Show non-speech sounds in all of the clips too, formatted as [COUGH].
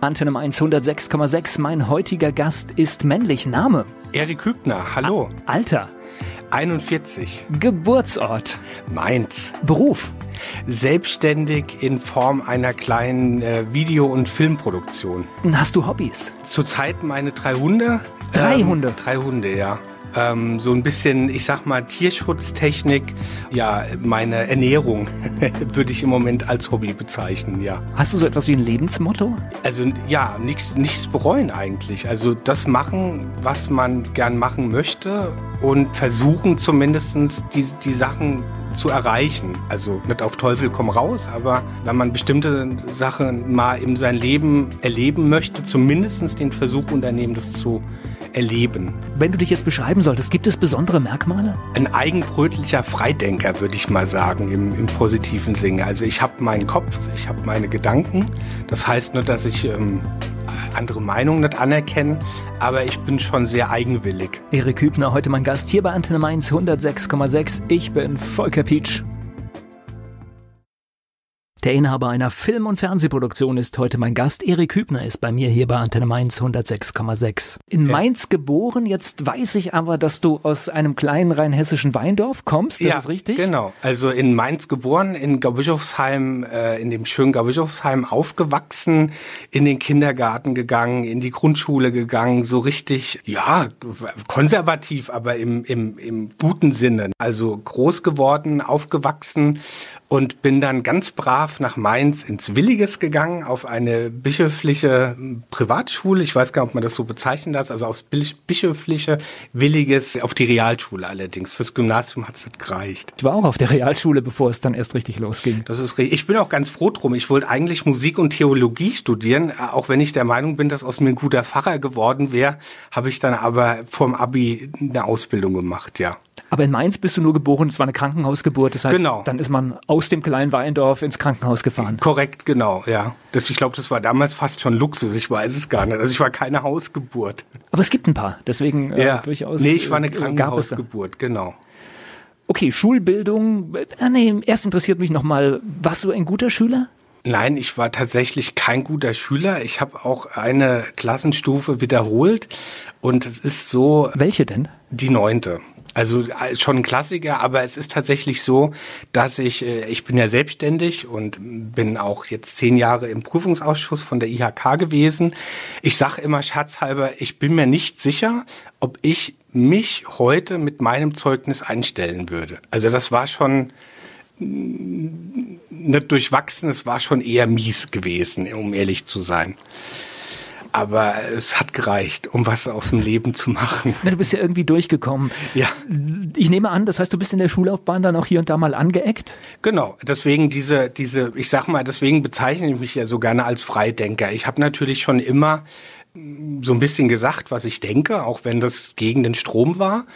Antenne 1 106,6. Mein heutiger Gast ist männlich. Name? Erik Hübner, hallo. A Alter? 41. Geburtsort? Mainz. Beruf? Selbstständig in Form einer kleinen äh, Video- und Filmproduktion. Hast du Hobbys? Zurzeit meine drei Hunde. Drei Ähm, Hunde? Drei Hunde, ja. Ähm, so ein bisschen, ich sag mal, Tierschutztechnik. Ja, meine Ernährung [LAUGHS] würde ich im Moment als Hobby bezeichnen, ja. Hast du so etwas wie ein Lebensmotto? Also ja, nichts, nichts bereuen eigentlich. Also das machen, was man gern machen möchte und versuchen zumindestens die, die Sachen zu erreichen. Also nicht auf Teufel komm raus, aber wenn man bestimmte Sachen mal in sein Leben erleben möchte, zumindestens den Versuch unternehmen, das zu erleben. Wenn du dich jetzt beschreiben solltest, gibt es besondere Merkmale? Ein eigenbrötlicher Freidenker, würde ich mal sagen, im, im positiven Sinne. Also ich habe meinen Kopf, ich habe meine Gedanken. Das heißt nur, dass ich ähm, andere Meinungen nicht anerkenne, aber ich bin schon sehr eigenwillig. Erik Hübner, heute mein Gast hier bei Antenne Mainz 106,6. Ich bin Volker Pietsch. Der Inhaber einer Film- und Fernsehproduktion ist heute mein Gast. Erik Hübner ist bei mir hier bei Antenne Mainz 106,6. In Ja. Mainz geboren, jetzt weiß ich aber, dass du aus einem kleinen rheinhessischen Weindorf kommst. Das ist richtig? Genau. Also in Mainz geboren, in Gaubischofsheim, äh, in dem schönen Gaubischofsheim aufgewachsen, in den Kindergarten gegangen, in die Grundschule gegangen, so richtig, ja, konservativ, aber im, im, im guten Sinne. Also groß geworden, aufgewachsen und bin dann ganz brav nach Mainz ins Williges gegangen, auf eine bischöfliche Privatschule. Ich weiß gar nicht, ob man das so bezeichnen darf, also aufs Bisch- bischöfliche Williges, auf die Realschule allerdings. Fürs Gymnasium hat es nicht gereicht. Ich war auch auf der Realschule, bevor es dann erst richtig losging. Das ist richtig. Ich bin auch ganz froh drum. Ich wollte eigentlich Musik und Theologie studieren, äh, auch wenn ich der Meinung bin, dass aus mir ein guter Pfarrer geworden wäre, habe ich dann aber vorm Abi eine Ausbildung gemacht, ja. Aber in Mainz bist du nur geboren, es war eine Krankenhausgeburt. Das heißt, Genau. dann ist man aus dem kleinen Weindorf ins Krankenhaus gefahren. Korrekt, genau, ja. Das, ich glaube, das war damals fast schon Luxus. Ich weiß es gar nicht. Also ich war keine Hausgeburt. Aber es gibt ein paar, deswegen äh, ja, durchaus. Nee, ich war eine äh. Krankenhausgeburt, genau. Okay, Schulbildung. Äh, nee, erst interessiert mich nochmal, warst du ein guter Schüler? Nein, ich war tatsächlich kein guter Schüler. Ich habe auch eine Klassenstufe wiederholt und es ist so Welche denn? die neunte. Also äh, schon ein Klassiker, aber es ist tatsächlich so, dass ich, äh, ich bin ja selbstständig und bin auch jetzt zehn Jahre im Prüfungsausschuss von der IHK gewesen. Ich sage immer scherzhalber, ich bin mir nicht sicher, ob ich mich heute mit meinem Zeugnis einstellen würde. Also das war schon mm, nicht durchwachsen, es war schon eher mies gewesen, um ehrlich zu sein. Aber es hat gereicht, um was aus dem Leben zu machen. Na, du bist ja irgendwie durchgekommen. Ja. Ich nehme an, das heißt, du bist in der Schullaufbahn dann auch hier und da mal angeeckt? Genau, deswegen diese, diese, ich sag mal, deswegen bezeichne ich mich ja so gerne als Freidenker. Ich habe natürlich schon immer mm, so ein bisschen gesagt, was ich denke, auch wenn das gegen den Strom war.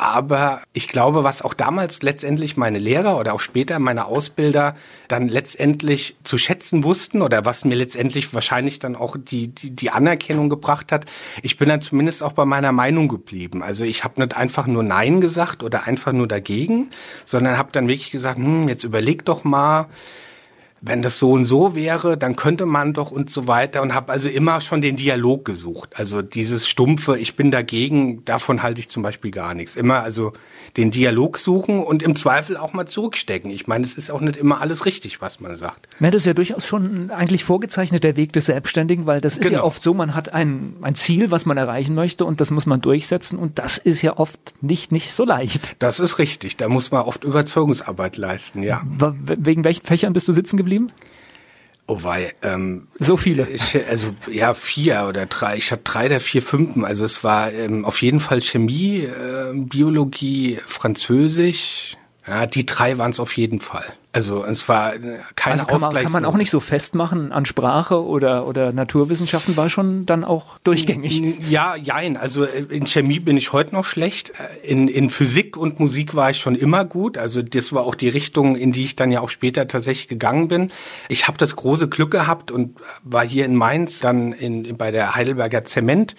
Aber ich glaube, was auch damals letztendlich meine Lehrer oder auch später meine Ausbilder dann letztendlich zu schätzen wussten oder was mir letztendlich wahrscheinlich dann auch die, die, die Anerkennung gebracht hat, ich bin dann zumindest auch bei meiner Meinung geblieben. Also ich habe nicht einfach nur Nein gesagt oder einfach nur dagegen, sondern habe dann wirklich gesagt, hm, jetzt überleg doch mal, wenn das so und so wäre, dann könnte man doch und so weiter und habe also immer schon den Dialog gesucht. Also dieses stumpfe, ich bin dagegen, davon halte ich zum Beispiel gar nichts. Immer also den Dialog suchen und im Zweifel auch mal zurückstecken. Ich meine, es ist auch nicht immer alles richtig, was man sagt. Na, das ist ja durchaus schon eigentlich vorgezeichnet der Weg des Selbstständigen, weil das ist ja Genau. oft so, man hat ein, ein Ziel, was man erreichen möchte und das muss man durchsetzen und das ist ja oft nicht, nicht so leicht. Das ist richtig. Da muss man oft Überzeugungsarbeit leisten, ja. Wegen welchen Fächern bist du sitzen geblieben? Oh weil, ähm, So viele. Ich, also ja, vier oder drei. Ich hatte drei der vier Fünften. Also es war ähm, auf jeden Fall Chemie, äh, Biologie, Französisch. Ja, die drei waren es auf jeden Fall. Also es war äh, keine Also kann man, kann man auch nicht so festmachen an Sprache oder, oder Naturwissenschaften, war schon dann auch durchgängig. Ja, jein. Also äh, in Chemie bin ich heute noch schlecht. Äh, In, in Physik und Musik war ich schon immer gut. Also das war auch die Richtung, in die ich dann ja auch später tatsächlich gegangen bin. Ich habe das große Glück gehabt und war hier in Mainz dann in, bei der Heidelberger Zement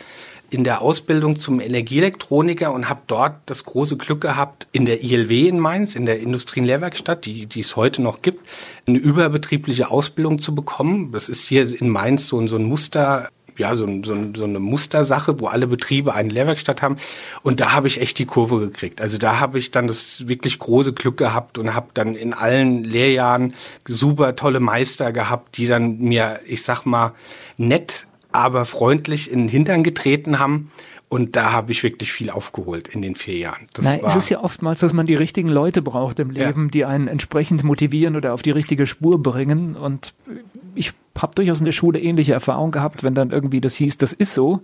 in der Ausbildung zum Energieelektroniker und habe dort das große Glück gehabt, in der ILW in Mainz, in der Industrienlehrwerkstatt, die, die es heute noch gibt, eine überbetriebliche Ausbildung zu bekommen. Das ist hier in Mainz so, so ein Muster ja, so, so, so eine Mustersache, wo alle Betriebe eine Lehrwerkstatt haben. Und da habe ich echt die Kurve gekriegt. Also da habe ich dann das wirklich große Glück gehabt und habe dann in allen Lehrjahren super tolle Meister gehabt, die dann mir, ich sag mal, nett, aber freundlich in den Hintern getreten haben und da habe ich wirklich viel aufgeholt in den vier Jahren. Das Na, es ist ja oftmals, dass man die richtigen Leute braucht im Leben, ja. die einen entsprechend motivieren oder auf die richtige Spur bringen. Und ich habe durchaus in der Schule ähnliche Erfahrungen gehabt, wenn dann irgendwie das hieß, das ist so.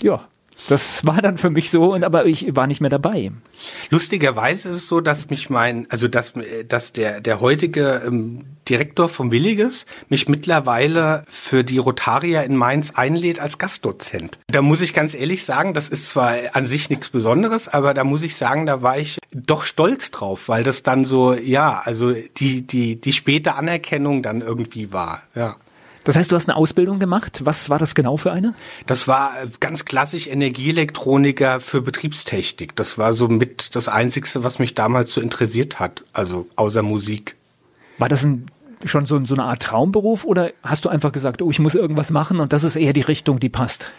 Ja, das war dann für mich so, und aber ich war nicht mehr dabei. Lustigerweise ist es so, dass mich mein, also dass, dass der, der heutige ähm, Direktor vom Williges mich mittlerweile für die Rotaria in Mainz einlädt als Gastdozent. Da muss ich ganz ehrlich sagen, das ist zwar an sich nichts Besonderes, aber da muss ich sagen, da war ich doch stolz drauf, weil das dann so, ja, also die, die, die späte Anerkennung dann irgendwie war, ja. Das heißt, du hast eine Ausbildung gemacht. Was war das genau für eine? Das war äh, ganz klassisch Energieelektroniker für Betriebstechnik. Das war so mit das Einzigste, was mich damals so interessiert hat. Also außer Musik. War das ein, schon so, so eine Art Traumberuf oder hast du einfach gesagt, oh, ich muss irgendwas machen und das ist eher die Richtung, die passt?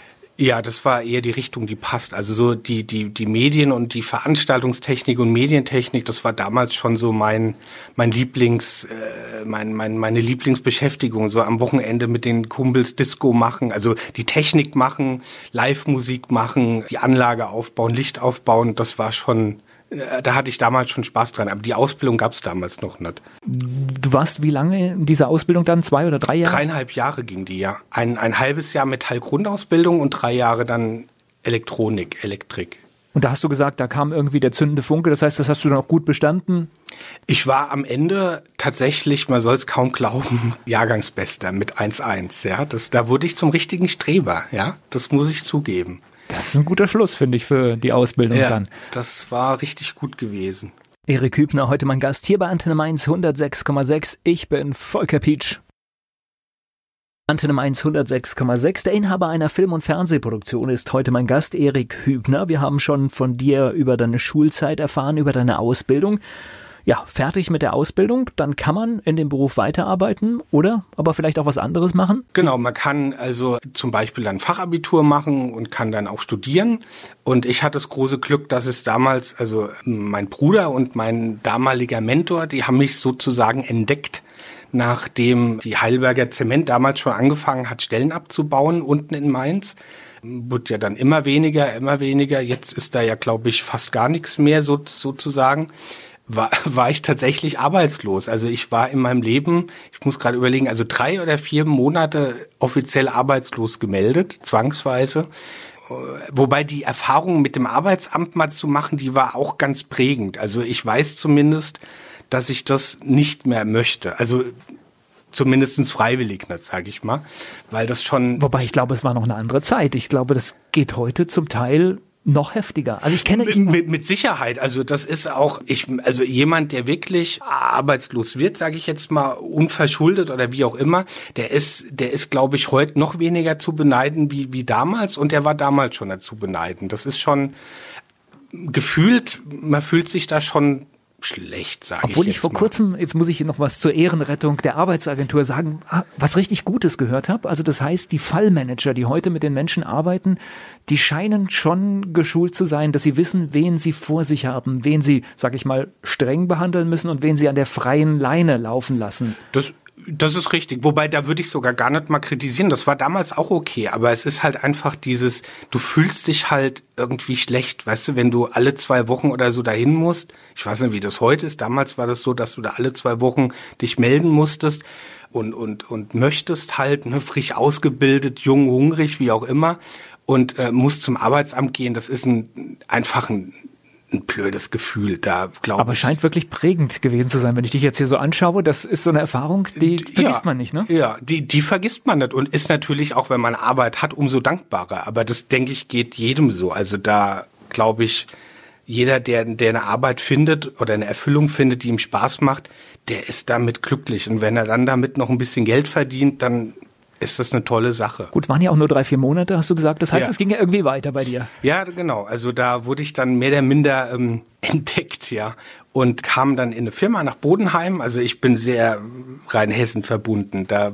Ja, das war eher die Richtung, die passt. Also so die, die, die Medien und die Veranstaltungstechnik und Medientechnik, das war damals schon so mein, mein Lieblings, äh, mein, mein, meine Lieblingsbeschäftigung. So am Wochenende mit den Kumpels Disco machen, also die Technik machen, Live-Musik machen, die Anlage aufbauen, Licht aufbauen, das war schon, da hatte ich damals schon Spaß dran, aber die Ausbildung gab es damals noch nicht. Du warst wie lange in dieser Ausbildung dann? Zwei oder drei Jahre? Dreieinhalb Jahre ging die, ja. Ein, ein halbes Jahr Metallgrundausbildung und drei Jahre dann Elektronik, Elektrik. Und da hast du gesagt, da kam irgendwie der zündende Funke, das heißt, das hast du dann auch gut bestanden? Ich war am Ende tatsächlich, man soll es kaum glauben, [LAUGHS] Jahrgangsbester mit 1-1, ja. Das, da wurde ich zum richtigen Streber, ja. Das muss ich zugeben. Das ist ein guter Schluss, finde ich, für die Ausbildung ja, dann. Das war richtig gut gewesen. Erik Hübner, heute mein Gast hier bei Antenne Mainz 106,6. Ich bin Volker Pietsch. Antenne Mainz 106,6. Der Inhaber einer Film- und Fernsehproduktion ist heute mein Gast, Erik Hübner. Wir haben schon von dir über deine Schulzeit erfahren, über deine Ausbildung ja, fertig mit der Ausbildung, dann kann man in dem Beruf weiterarbeiten oder aber vielleicht auch was anderes machen? Genau, man kann also zum Beispiel dann Fachabitur machen und kann dann auch studieren. Und ich hatte das große Glück, dass es damals, also mein Bruder und mein damaliger Mentor, die haben mich sozusagen entdeckt nachdem die Heidelberger Zement damals schon angefangen hat, Stellen abzubauen unten in Mainz. Wird ja dann immer weniger, immer weniger. Jetzt ist da ja, glaube ich, fast gar nichts mehr so, sozusagen war, [LAUGHS] war ich tatsächlich arbeitslos. Also ich war in meinem Leben, ich muss gerade überlegen, also drei oder vier Monate offiziell arbeitslos gemeldet, zwangsweise. Wobei die Erfahrung mit dem Arbeitsamt mal zu machen, die war auch ganz prägend. Also ich weiß zumindest, dass ich das nicht mehr möchte. Also zumindestens freiwillig nicht, sage ich mal, weil das schon. Wobei ich glaube, es war noch eine andere Zeit. Ich glaube, das geht heute zum Teil noch heftiger. Also ich kenne mit, mit, mit Sicherheit. Also das ist auch ich also jemand, der wirklich arbeitslos wird, sage ich jetzt mal unverschuldet oder wie auch immer, der ist der ist glaube ich heute noch weniger zu beneiden wie wie damals und der war damals schon dazu beneiden. Das ist schon gefühlt, man fühlt sich da schon schlecht, sage ich. Obwohl ich vor mal. kurzem, jetzt muss ich noch was zur Ehrenrettung der Arbeitsagentur sagen, ah, was richtig Gutes gehört habe. Also das heißt, die Fallmanager, die heute mit den Menschen arbeiten, die scheinen schon geschult zu sein, dass sie wissen, wen sie vor sich haben, wen sie, sag ich mal, streng behandeln müssen und wen sie an der freien Leine laufen lassen. Das das ist richtig. Wobei, da würde ich sogar gar nicht mal kritisieren. Das war damals auch okay. Aber es ist halt einfach dieses, du fühlst dich halt irgendwie schlecht. Weißt du, wenn du alle zwei Wochen oder so dahin musst. Ich weiß nicht, wie das heute ist. Damals war das so, dass du da alle zwei Wochen dich melden musstest und, und, und möchtest halt, ne, frisch ausgebildet, jung, hungrig, wie auch immer. Und äh, musst zum Arbeitsamt gehen. Das ist ein, einfach ein ein blödes Gefühl da, glaube ich. Aber scheint wirklich prägend gewesen zu sein, wenn ich dich jetzt hier so anschaue. Das ist so eine Erfahrung, die ja, vergisst man nicht, ne? Ja, die, die vergisst man nicht und ist natürlich auch, wenn man Arbeit hat, umso dankbarer. Aber das, denke ich, geht jedem so. Also da, glaube ich, jeder, der, der eine Arbeit findet oder eine Erfüllung findet, die ihm Spaß macht, der ist damit glücklich. Und wenn er dann damit noch ein bisschen Geld verdient, dann ist das eine tolle Sache. Gut, waren ja auch nur drei, vier Monate, hast du gesagt. Das heißt, ja. es ging ja irgendwie weiter bei dir. Ja, genau. Also da wurde ich dann mehr oder minder ähm, [LAUGHS] entdeckt, ja und kam dann in eine Firma nach Bodenheim. Also ich bin sehr Rheinhessen verbunden. Da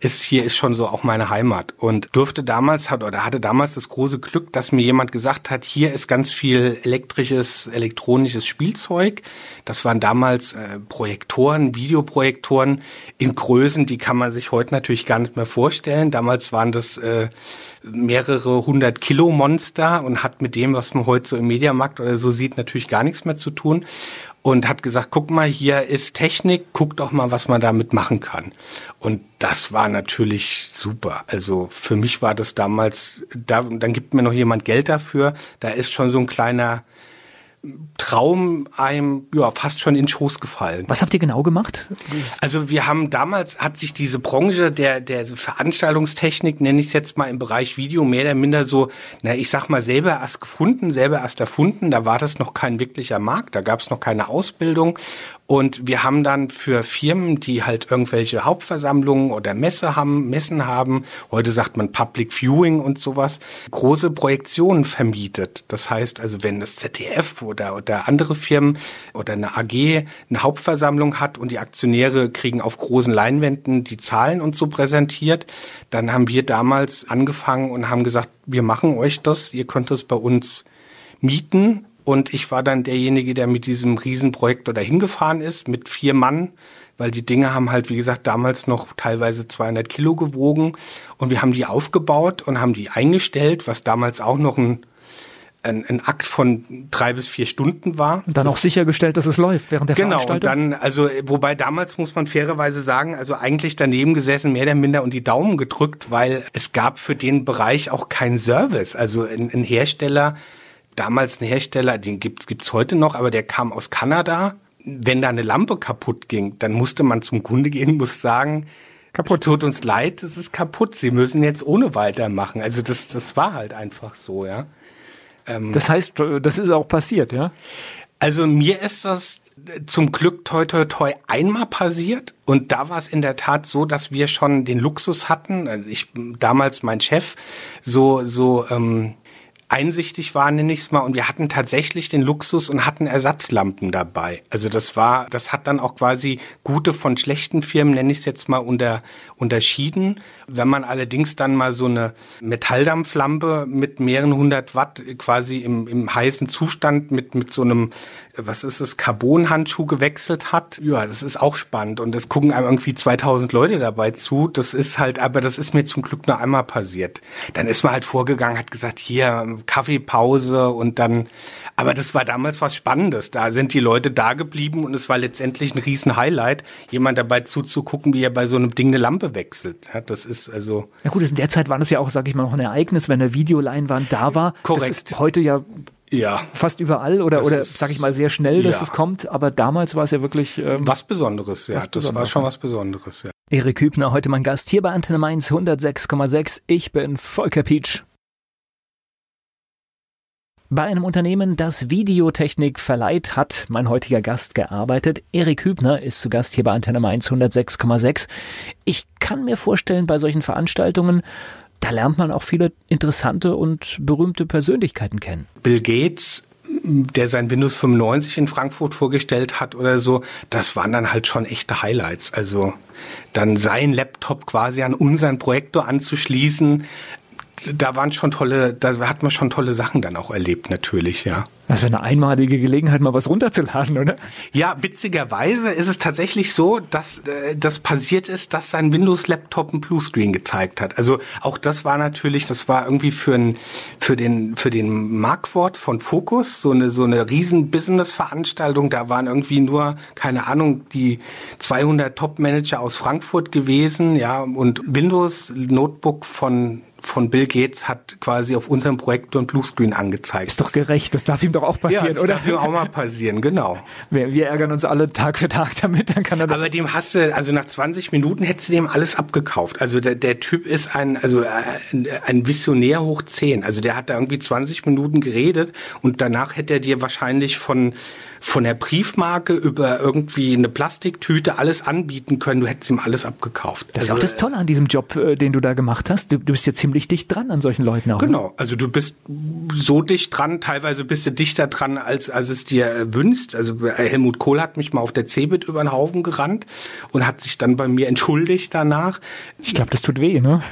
ist hier ist schon so auch meine Heimat und durfte damals hat oder hatte damals das große Glück, dass mir jemand gesagt hat, hier ist ganz viel elektrisches, elektronisches Spielzeug. Das waren damals äh, Projektoren, Videoprojektoren in Größen, die kann man sich heute natürlich gar nicht mehr vorstellen. Damals waren das äh, mehrere hundert Kilo Monster und hat mit dem, was man heute so im Mediamarkt oder so sieht, natürlich gar nichts mehr zu tun und hat gesagt, guck mal, hier ist Technik, guck doch mal, was man damit machen kann. Und das war natürlich super. Also für mich war das damals, da, dann gibt mir noch jemand Geld dafür, da ist schon so ein kleiner Traum einem ja fast schon in Schoß gefallen. Was habt ihr genau gemacht? Also wir haben damals hat sich diese Branche der der Veranstaltungstechnik nenne ich es jetzt mal im Bereich Video mehr oder minder so, na ich sag mal selber erst gefunden, selber erst erfunden. Da war das noch kein wirklicher Markt, da gab es noch keine Ausbildung und wir haben dann für Firmen, die halt irgendwelche Hauptversammlungen oder Messe haben, Messen haben, heute sagt man Public Viewing und sowas, große Projektionen vermietet. Das heißt also, wenn das ZDF oder, oder andere Firmen oder eine AG eine Hauptversammlung hat und die Aktionäre kriegen auf großen Leinwänden die Zahlen und so präsentiert, dann haben wir damals angefangen und haben gesagt, wir machen euch das, ihr könnt es bei uns mieten und ich war dann derjenige, der mit diesem Riesenprojekt da hingefahren ist, mit vier Mann, weil die Dinge haben halt, wie gesagt, damals noch teilweise 200 Kilo gewogen. Und wir haben die aufgebaut und haben die eingestellt, was damals auch noch ein ein, ein Akt von drei bis vier Stunden war. Und dann das, auch sichergestellt, dass es läuft während der genau, Veranstaltung. Genau, und dann, also wobei damals muss man fairerweise sagen, also eigentlich daneben gesessen, mehr oder minder und die Daumen gedrückt, weil es gab für den Bereich auch keinen Service. Also ein, ein Hersteller damals ein Hersteller, den gibt es heute noch, aber der kam aus Kanada. Wenn da eine Lampe kaputt ging, dann musste man zum Kunde gehen, muss sagen, kaputt. Es tut uns leid, es ist kaputt. Sie müssen jetzt ohne weitermachen. Also das, das war halt einfach so, ja. Ähm, das heißt, das ist auch passiert, ja? Also mir ist das zum Glück toi toi toi einmal passiert und da war es in der Tat so, dass wir schon den Luxus hatten. Also ich damals mein Chef so so ähm, einsichtig war, nenne ich es mal. Und wir hatten tatsächlich den Luxus und hatten Ersatzlampen dabei. Also das war, das hat dann auch quasi gute von schlechten Firmen, nenne ich es jetzt mal, unter, unterschieden. Wenn man allerdings dann mal so eine Metalldampflampe mit mehreren hundert Watt quasi im, im heißen Zustand mit, mit so einem, was ist es, Carbonhandschuh gewechselt hat, ja, das ist auch spannend. Und es gucken einem irgendwie 2000 Leute dabei zu. Das ist halt, aber das ist mir zum Glück nur einmal passiert. Dann ist man halt vorgegangen, hat gesagt, hier, Kaffeepause und dann, aber das war damals was Spannendes. Da sind die Leute da geblieben und es war letztendlich ein riesen Highlight, jemand dabei zuzugucken, wie er bei so einem Ding eine Lampe wechselt. Ja, das ist also. Ja gut, in der Zeit war das ja auch, sag ich mal, noch ein Ereignis, wenn eine Videoleinwand da war. Korrekt. Das ist heute ja ja. fast überall oder, oder ist, sag ich mal, sehr schnell, dass ja. es kommt. Aber damals war es ja wirklich. Ähm, was Besonderes, ja. Was das Besonderes. war schon was Besonderes, ja. Erik Hübner, heute mein Gast hier bei Antenne Mainz 106,6. Ich bin Volker Pietsch. Bei einem Unternehmen, das Videotechnik verleiht, hat mein heutiger Gast gearbeitet. Erik Hübner ist zu Gast hier bei Antenne Mainz 106,6. Ich kann mir vorstellen, bei solchen Veranstaltungen, da lernt man auch viele interessante und berühmte Persönlichkeiten kennen. Bill Gates der sein Windows 95 in Frankfurt vorgestellt hat oder so, das waren dann halt schon echte Highlights. Also dann sein Laptop quasi an unseren Projektor anzuschließen, da waren schon tolle, da hat man schon tolle Sachen dann auch erlebt, natürlich, ja. Das wäre eine einmalige Gelegenheit, mal was runterzuladen, oder? Ja, witzigerweise ist es tatsächlich so, dass äh, das passiert ist, dass sein Windows-Laptop ein Bluescreen gezeigt hat. Also auch das war natürlich, das war irgendwie für, ein, für den für den Markwort von Focus so eine so eine riesen Business-Veranstaltung. Da waren irgendwie nur keine Ahnung die 200 Top-Manager aus Frankfurt gewesen, ja und Windows Notebook von von Bill Gates hat quasi auf unserem Projektor ein Bluescreen angezeigt. Ist doch gerecht, das darf ihm doch auch passieren, ja, das oder? darf ihm auch mal passieren, genau. [LAUGHS] Wir, wir, ärgern uns alle Tag für Tag damit, dann kann er das. Aber dem hast du, also nach 20 Minuten hättest du dem alles abgekauft. Also der, der Typ ist ein, also ein, ein Visionär hoch 10. Also der hat da irgendwie 20 Minuten geredet und danach hätte er dir wahrscheinlich von von der Briefmarke über irgendwie eine Plastiktüte alles anbieten können. Du hättest ihm alles abgekauft. Das ist also, auch das Tolle an diesem Job, äh, den du da gemacht hast. Du, du bist ja ziemlich dicht dran an solchen Leuten auch. Ne? Genau. Also du bist so dicht dran, teilweise bist du dichter dran, als, als es dir wünscht. Also Helmut Kohl hat mich mal auf der Cebit über den Haufen gerannt und hat sich dann bei mir entschuldigt danach. Ich glaube, das tut weh, ne?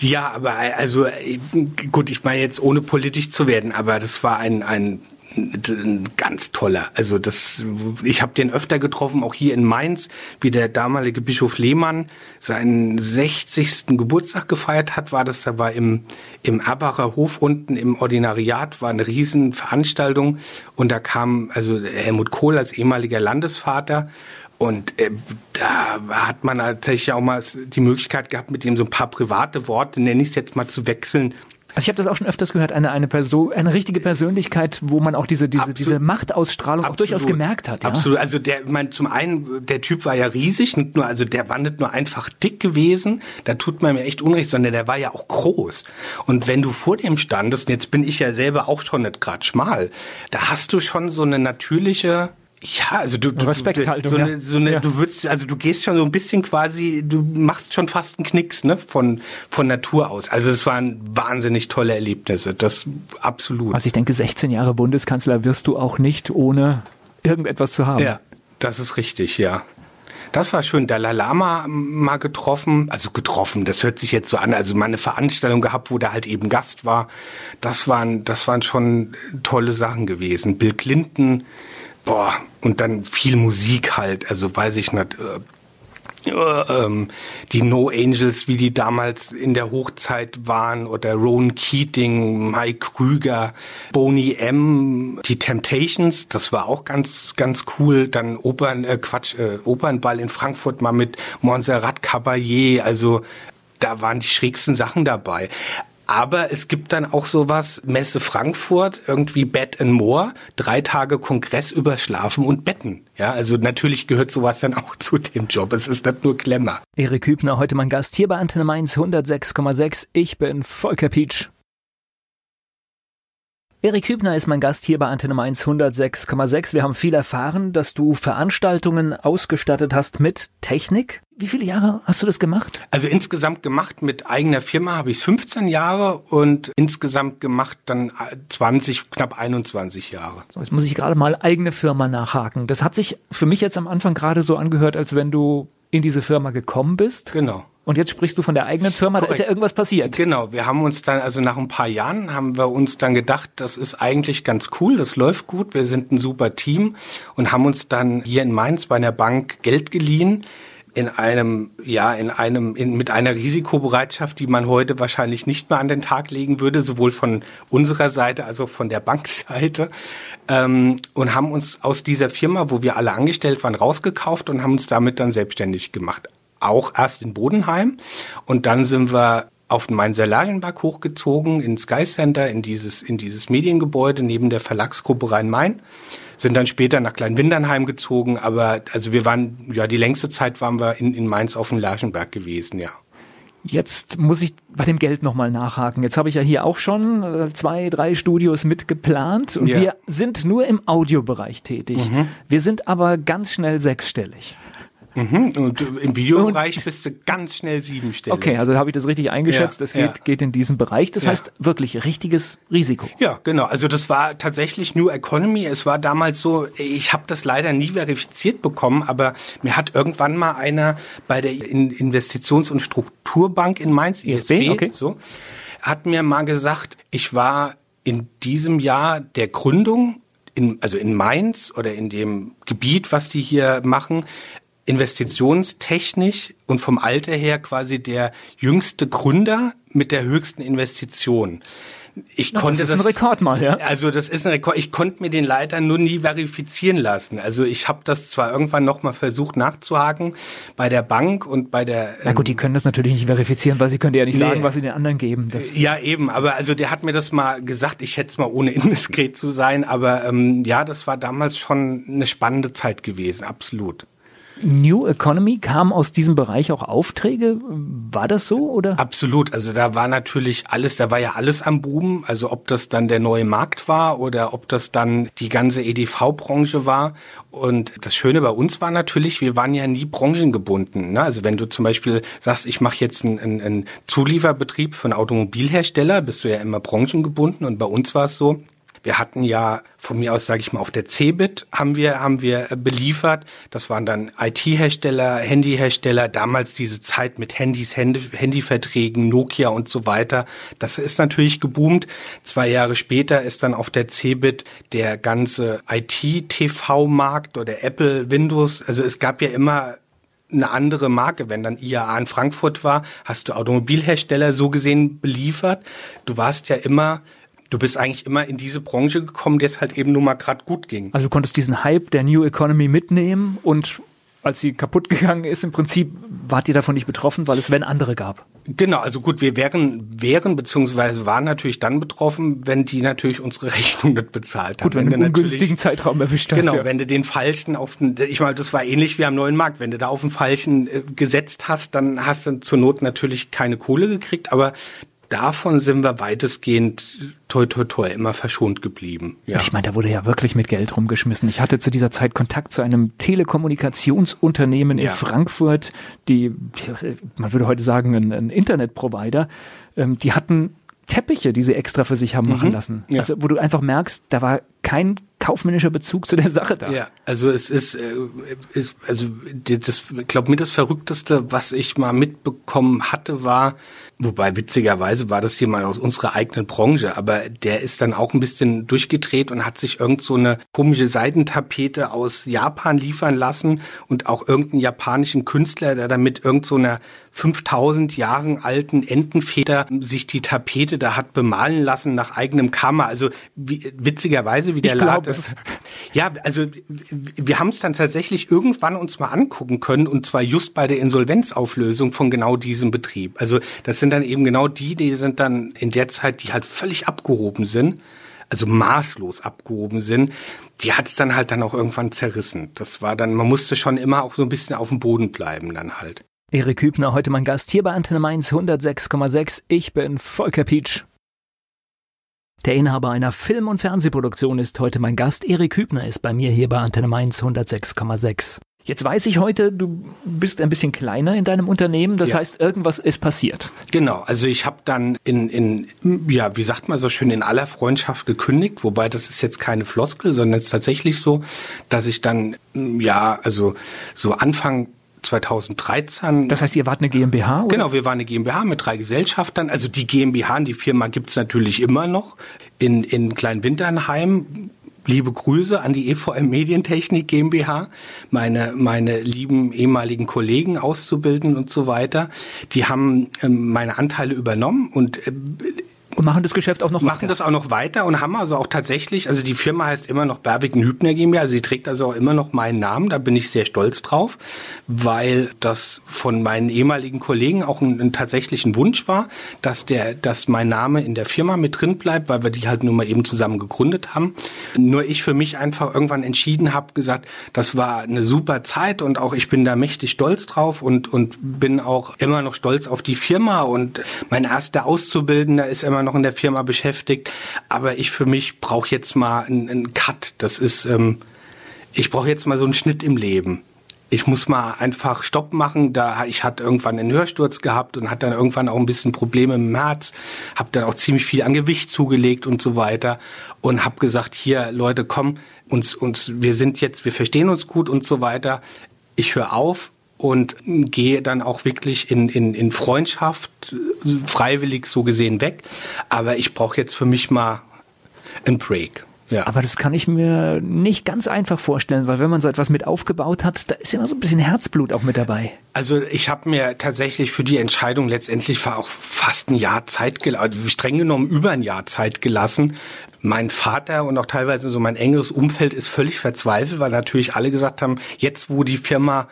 Ja, aber also gut, ich meine jetzt ohne politisch zu werden, aber das war ein ein ganz toller. Also das, ich habe den öfter getroffen, auch hier in Mainz, wie der damalige Bischof Lehmann seinen 60. Geburtstag gefeiert hat, war das, da war im, im Erbacher Hof unten im Ordinariat, war eine Riesenveranstaltung und da kam also Helmut Kohl als ehemaliger Landesvater und äh, da hat man tatsächlich auch mal die Möglichkeit gehabt, mit ihm so ein paar private Worte, nenne ich es jetzt mal, zu wechseln. Also ich habe das auch schon öfters gehört, eine, eine Person, eine richtige Persönlichkeit, wo man auch diese, diese, diese Machtausstrahlung Absolut. auch durchaus gemerkt hat. Ja? Absolut. Also der, ich mein, zum einen, der Typ war ja riesig, nicht nur, also der war nicht nur einfach dick gewesen, da tut man mir echt Unrecht, sondern der war ja auch groß. Und wenn du vor dem standest, jetzt bin ich ja selber auch schon nicht grad schmal, da hast du schon so eine natürliche ja, also du, du Respekthaltung, so eine, so eine, ja. du würdest, also du gehst schon so ein bisschen quasi, du machst schon fast einen Knicks, ne, von von Natur aus. Also es waren wahnsinnig tolle Erlebnisse, das absolut. Also ich denke, 16 Jahre Bundeskanzler wirst du auch nicht ohne irgendetwas zu haben. Ja, das ist richtig, ja. Das war schön. Dalai Lama mal getroffen, also getroffen. Das hört sich jetzt so an, also mal eine Veranstaltung gehabt, wo der halt eben Gast war. Das waren, das waren schon tolle Sachen gewesen. Bill Clinton boah, und dann viel Musik halt, also weiß ich nicht, äh, äh, ähm, die No Angels, wie die damals in der Hochzeit waren, oder Rowan Keating, Mike Krüger, Boney M, die Temptations, das war auch ganz, ganz cool. Dann Opern, äh, Quatsch, äh, Opernball in Frankfurt mal mit Montserrat Caballé, also da waren die schrägsten Sachen dabei. Aber es gibt dann auch sowas, Messe Frankfurt, irgendwie Bed and More, drei Tage Kongress über Schlafen und Betten. Ja, also natürlich gehört sowas dann auch [LAUGHS] zu dem Job. Es ist nicht nur Klemmer. Erik Hübner, heute mein Gast hier bei Antenne Mainz 106,6. Ich bin Volker Pietsch. Erik Hübner ist mein Gast hier bei Antenne Mainz 106,6. Wir haben viel erfahren, dass du Veranstaltungen ausgestattet hast mit Technik. Wie viele Jahre hast du das gemacht? Also insgesamt gemacht mit eigener Firma habe ich 15 Jahre und insgesamt gemacht dann 20, knapp 21 Jahre. So, jetzt muss ich gerade mal eigene Firma nachhaken. Das hat sich für mich jetzt am Anfang gerade so angehört, als wenn du in diese Firma gekommen bist. Genau. Und jetzt sprichst du von der eigenen Firma, Korrekt. da ist ja irgendwas passiert. Genau, wir haben uns dann, also nach ein paar Jahren haben wir uns dann gedacht, das ist eigentlich ganz cool, das läuft gut, wir sind ein super Team und haben uns dann hier in Mainz bei einer Bank Geld geliehen in einem, ja, in einem, in, mit einer Risikobereitschaft, die man heute wahrscheinlich nicht mehr an den Tag legen würde, sowohl von unserer Seite als auch von der Bankseite, ähm, und haben uns aus dieser Firma, wo wir alle angestellt waren, rausgekauft und haben uns damit dann selbstständig gemacht auch erst in Bodenheim und dann sind wir auf den Mainzer Lerchenberg hochgezogen, ins Sky Center, in dieses, in dieses Mediengebäude neben der Verlagsgruppe Rhein-Main, sind dann später nach Kleinwindernheim gezogen, aber also wir waren, ja, die längste Zeit waren wir in, in Mainz auf dem Lerchenberg gewesen, ja. Jetzt muss ich bei dem Geld nochmal nachhaken. Jetzt habe ich ja hier auch schon äh, zwei, drei Studios mitgeplant und ja. wir sind nur im Audiobereich tätig. Mhm. Wir sind aber ganz schnell sechsstellig. Mhm. Und im Videobereich bist du ganz schnell siebenstellig. Okay, also habe ich das richtig eingeschätzt. Es ja, geht, ja. geht in diesen Bereich. Das ja. heißt wirklich richtiges Risiko. Ja, genau. Also das war tatsächlich New Economy. Es war damals so, ich habe das leider nie verifiziert bekommen, aber mir hat irgendwann mal einer bei der Investitions- und Strukturbank in Mainz, ISB, ISB okay. so, hat mir mal gesagt, ich war in diesem Jahr der Gründung in, also in Mainz oder in dem Gebiet, was die hier machen, investitionstechnisch und vom Alter her quasi der jüngste Gründer mit der höchsten Investition. Ich Na, konnte das ist das, ein Rekord mal, ja. Also das ist ein Rekord. Ich konnte mir den Leiter nur nie verifizieren lassen. Also ich habe das zwar irgendwann noch mal versucht nachzuhaken bei der Bank und bei der. Na gut, die können das natürlich nicht verifizieren, weil sie können ja nicht nee. sagen, was sie den anderen geben. Das ja eben, aber also der hat mir das mal gesagt. Ich hätte es mal ohne [LAUGHS] indiskret zu sein, aber ähm, ja, das war damals schon eine spannende Zeit gewesen, absolut. New Economy kam aus diesem Bereich auch Aufträge? War das so oder? Absolut. Also da war natürlich alles, da war ja alles am Boom. Also ob das dann der neue Markt war oder ob das dann die ganze EDV-Branche war. Und das Schöne bei uns war natürlich, wir waren ja nie branchengebunden. Ne? Also wenn du zum Beispiel sagst, ich mache jetzt einen, einen, einen Zulieferbetrieb für einen Automobilhersteller, bist du ja immer branchengebunden. Und bei uns war es so, wir hatten ja von mir aus, sage ich mal, auf der Cebit haben wir haben wir beliefert. Das waren dann IT-Hersteller, Handyhersteller. Damals diese Zeit mit Handys, Handy, Handyverträgen, Nokia und so weiter. Das ist natürlich geboomt. Zwei Jahre später ist dann auf der Cebit der ganze IT-TV-Markt oder Apple, Windows. Also es gab ja immer eine andere Marke. Wenn dann IAA in Frankfurt war, hast du Automobilhersteller so gesehen beliefert. Du warst ja immer du bist eigentlich immer in diese Branche gekommen, der es halt eben nur mal gerade gut ging. Also du konntest diesen Hype der New Economy mitnehmen und als sie kaputt [LAUGHS] gegangen ist, im Prinzip wart ihr davon nicht betroffen, weil es wenn andere gab. Genau, also gut, wir wären, wären beziehungsweise waren natürlich dann betroffen, wenn die natürlich unsere [LAUGHS] Rechnung nicht bezahlt haben. Gut, wenn, wenn du einen ungünstigen Zeitraum erwischt hast. Genau, ja. wenn du den falschen auf den, ich meine, das war ähnlich wie am neuen Markt. Wenn du da auf den falschen äh, gesetzt hast, dann hast du zur Not natürlich keine Kohle gekriegt, aber davon sind wir weitestgehend toi toi toi immer verschont geblieben. Ja. Ich meine, da wurde ja wirklich mit Geld rumgeschmissen. Ich hatte zu dieser Zeit Kontakt zu einem Telekommunikationsunternehmen in ja. Frankfurt, die, man würde heute sagen, ein, ein Internetprovider. Ähm, die hatten Teppiche, die sie extra für sich haben machen mhm. lassen. Ja. Also wo du einfach merkst, da war kein kaufmännischer Bezug zu der Sache da. Ja, also es ist, äh, ist also das, glaube mir das Verrückteste, was ich mal mitbekommen hatte, war, wobei witzigerweise war das jemand aus unserer eigenen Branche, aber der ist dann auch ein bisschen durchgedreht und hat sich irgend so eine komische Seidentapete aus Japan liefern lassen und auch irgendeinen japanischen Künstler, der damit irgend so einer 5000 Jahren alten Entenfeder sich die Tapete da hat bemalen lassen nach eigenem Kammer. Also wie, witzigerweise, wie der ich Laden. Ja, also wir haben es dann tatsächlich irgendwann uns mal angucken können und zwar just bei der Insolvenzauflösung von genau diesem Betrieb. Also das sind dann eben genau die, die sind dann in der Zeit, die halt völlig abgehoben sind also maßlos abgehoben sind, die hat es dann halt dann auch irgendwann zerrissen. Das war dann, man musste schon immer auch so ein bisschen auf dem Boden bleiben dann halt. Erik Hübner, heute mein Gast hier bei Antenne Mainz 106,6. Ich bin Volker Pietsch. Der Inhaber einer Film- und Fernsehproduktion ist heute mein Gast. Erik Hübner ist bei mir hier bei Antenne Mainz 106,6. Jetzt weiß ich heute, du bist ein bisschen kleiner in deinem Unternehmen. Das ja. heißt, irgendwas ist passiert. Genau. Also ich habe dann in, in, ja, wie sagt man so schön, in aller Freundschaft gekündigt. Wobei das ist jetzt keine Floskel, sondern es ist tatsächlich so, dass ich dann, ja, also so Anfang 2013. Das heißt, ihr wart eine GmbH? Oder? Genau, wir waren eine GmbH mit drei Gesellschaftern. Also die GmbH, die Firma gibt's natürlich immer noch in, in Kleinwinternheim. Liebe Grüße an die EVM Medientechnik GmbH, meine, meine lieben ehemaligen Kollegen auszubilden und so weiter. Die haben ähm, meine Anteile übernommen und äh, und machen das Geschäft auch noch machen weiter. Machen das auch noch weiter und haben also auch tatsächlich, also die Firma heißt immer noch Berwigen Hübner GmbH, also sie trägt also auch immer noch meinen Namen, da bin ich sehr stolz drauf, weil das von meinen ehemaligen Kollegen auch ein, ein tatsächlichen Wunsch war, dass der, dass mein Name in der Firma mit drin bleibt, weil wir die halt nur mal eben zusammen gegründet haben. Nur ich für mich einfach irgendwann entschieden habe, gesagt, das war eine super Zeit und auch ich bin da mächtig stolz drauf und, und bin auch immer noch stolz auf die Firma und mein erster Auszubildender ist immer noch in der Firma beschäftigt. Aber ich für mich brauche jetzt mal einen, einen Cut. Das ist, ähm, ich brauche jetzt mal so einen Schnitt im Leben ich muss mal einfach Stopp machen. Da ich hatte irgendwann einen Hörsturz gehabt und hatte dann irgendwann auch ein bisschen Probleme im Herz, habe dann auch ziemlich viel an Gewicht zugelegt und so weiter und habe gesagt, hier Leute, komm, uns uns wir sind jetzt, wir verstehen uns gut und so weiter. Ich höre auf, und gehe dann auch wirklich in, in, in Freundschaft freiwillig so gesehen weg. Aber ich brauche jetzt für mich mal einen Break. Ja. Aber das kann ich mir nicht ganz einfach vorstellen, weil wenn man so etwas mit aufgebaut hat, da ist immer so ein bisschen Herzblut auch mit dabei. Also ich habe mir tatsächlich für die Entscheidung letztendlich war auch fast ein Jahr Zeit gelassen, also streng genommen über ein Jahr Zeit gelassen. Mein Vater und auch teilweise so mein engeres Umfeld ist völlig verzweifelt, weil natürlich alle gesagt haben, jetzt wo die Firma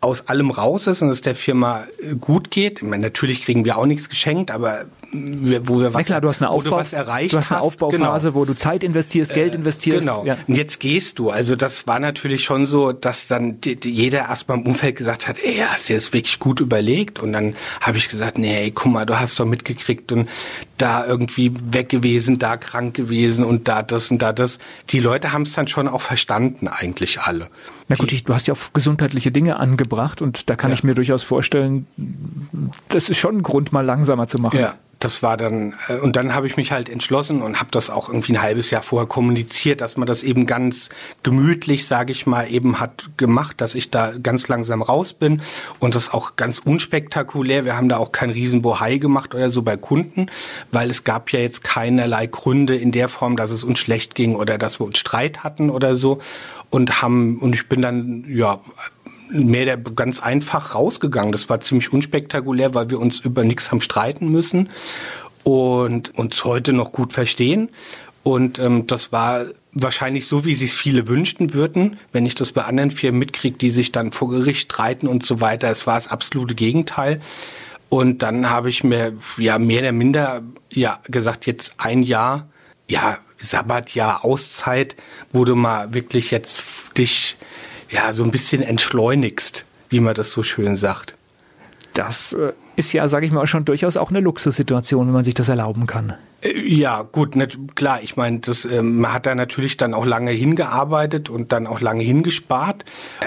aus allem raus ist und es der Firma äh, gut geht. Ich meine, natürlich kriegen wir auch nichts geschenkt, aber wo wir was, ja klar, du hast eine, Aufbau, was erreicht du hast eine Aufbauphase, genau. wo du Zeit investierst, Geld äh, investierst. Genau. Ja. Und jetzt gehst du. Also das war natürlich schon so, dass dann die, die, jeder erstmal im Umfeld gesagt hat, ey, hast du das wirklich gut überlegt? Und dann habe ich gesagt, nee, ey, guck mal, du hast doch mitgekriegt und da irgendwie weg gewesen, da krank gewesen und da das und da das. Die Leute haben es dann schon auch verstanden, eigentlich alle. Na gut, ich, du hast ja auf gesundheitliche Dinge angebracht und da kann ja. ich mir durchaus vorstellen, das ist schon ein Grund, mal langsamer zu machen. Ja, das war dann äh, und dann habe ich mich halt entschlossen und habe das auch irgendwie ein halbes Jahr vorher kommuniziert, dass man das eben ganz gemütlich, sage ich mal, eben hat gemacht, dass ich da ganz langsam raus bin und das auch ganz unspektakulär. Wir haben da auch kein Riesenbohai gemacht oder so bei Kunden, weil es gab ja jetzt keinerlei Gründe in der Form, dass es uns schlecht ging oder dass wir uns Streit hatten oder so und haben und ich bin dann ja mehr ganz einfach rausgegangen. Das war ziemlich unspektakulär, weil wir uns über nichts haben streiten müssen und uns heute noch gut verstehen. Und ähm, das war wahrscheinlich so, wie sich viele wünschten würden, wenn ich das bei anderen Firmen mitkriege, die sich dann vor Gericht streiten und so weiter. Es war das absolute Gegenteil. Und dann habe ich mir ja mehr oder minder ja gesagt, jetzt ein Jahr, ja Sabbatjahr Auszeit, wo du mal wirklich jetzt dich ja, so ein bisschen entschleunigst, wie man das so schön sagt. Das äh, ist ja, sage ich mal, schon durchaus auch eine Luxussituation, wenn man sich das erlauben kann. Äh, ja, gut, ne, klar, ich meine, das ähm, man hat da natürlich dann auch lange hingearbeitet und dann auch lange hingespart.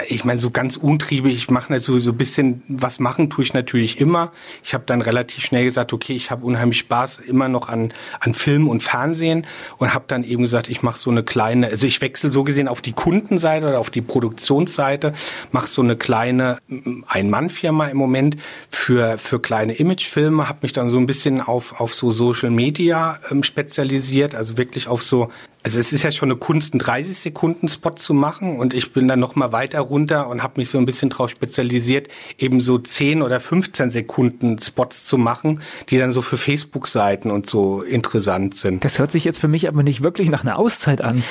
Ich meine, so ganz untriebig, ich mache so so ein bisschen was machen tue ich natürlich immer. Ich habe dann relativ schnell gesagt, okay, ich habe unheimlich Spaß immer noch an an Film und Fernsehen und habe dann eben gesagt, ich mache so eine kleine, also ich wechsle so gesehen auf die Kundenseite oder auf die Produktionsseite, mache so eine kleine Ein-Mann-Firma im Moment für für kleine Imagefilme, habe mich dann so ein bisschen auf auf so Social Media spezialisiert, also wirklich auf so also es ist ja schon eine Kunst, einen 30 Sekunden Spot zu machen und ich bin dann noch mal weiter runter und habe mich so ein bisschen drauf spezialisiert, eben so 10 oder 15 Sekunden Spots zu machen, die dann so für Facebook-Seiten und so interessant sind. Das hört sich jetzt für mich aber nicht wirklich nach einer Auszeit an.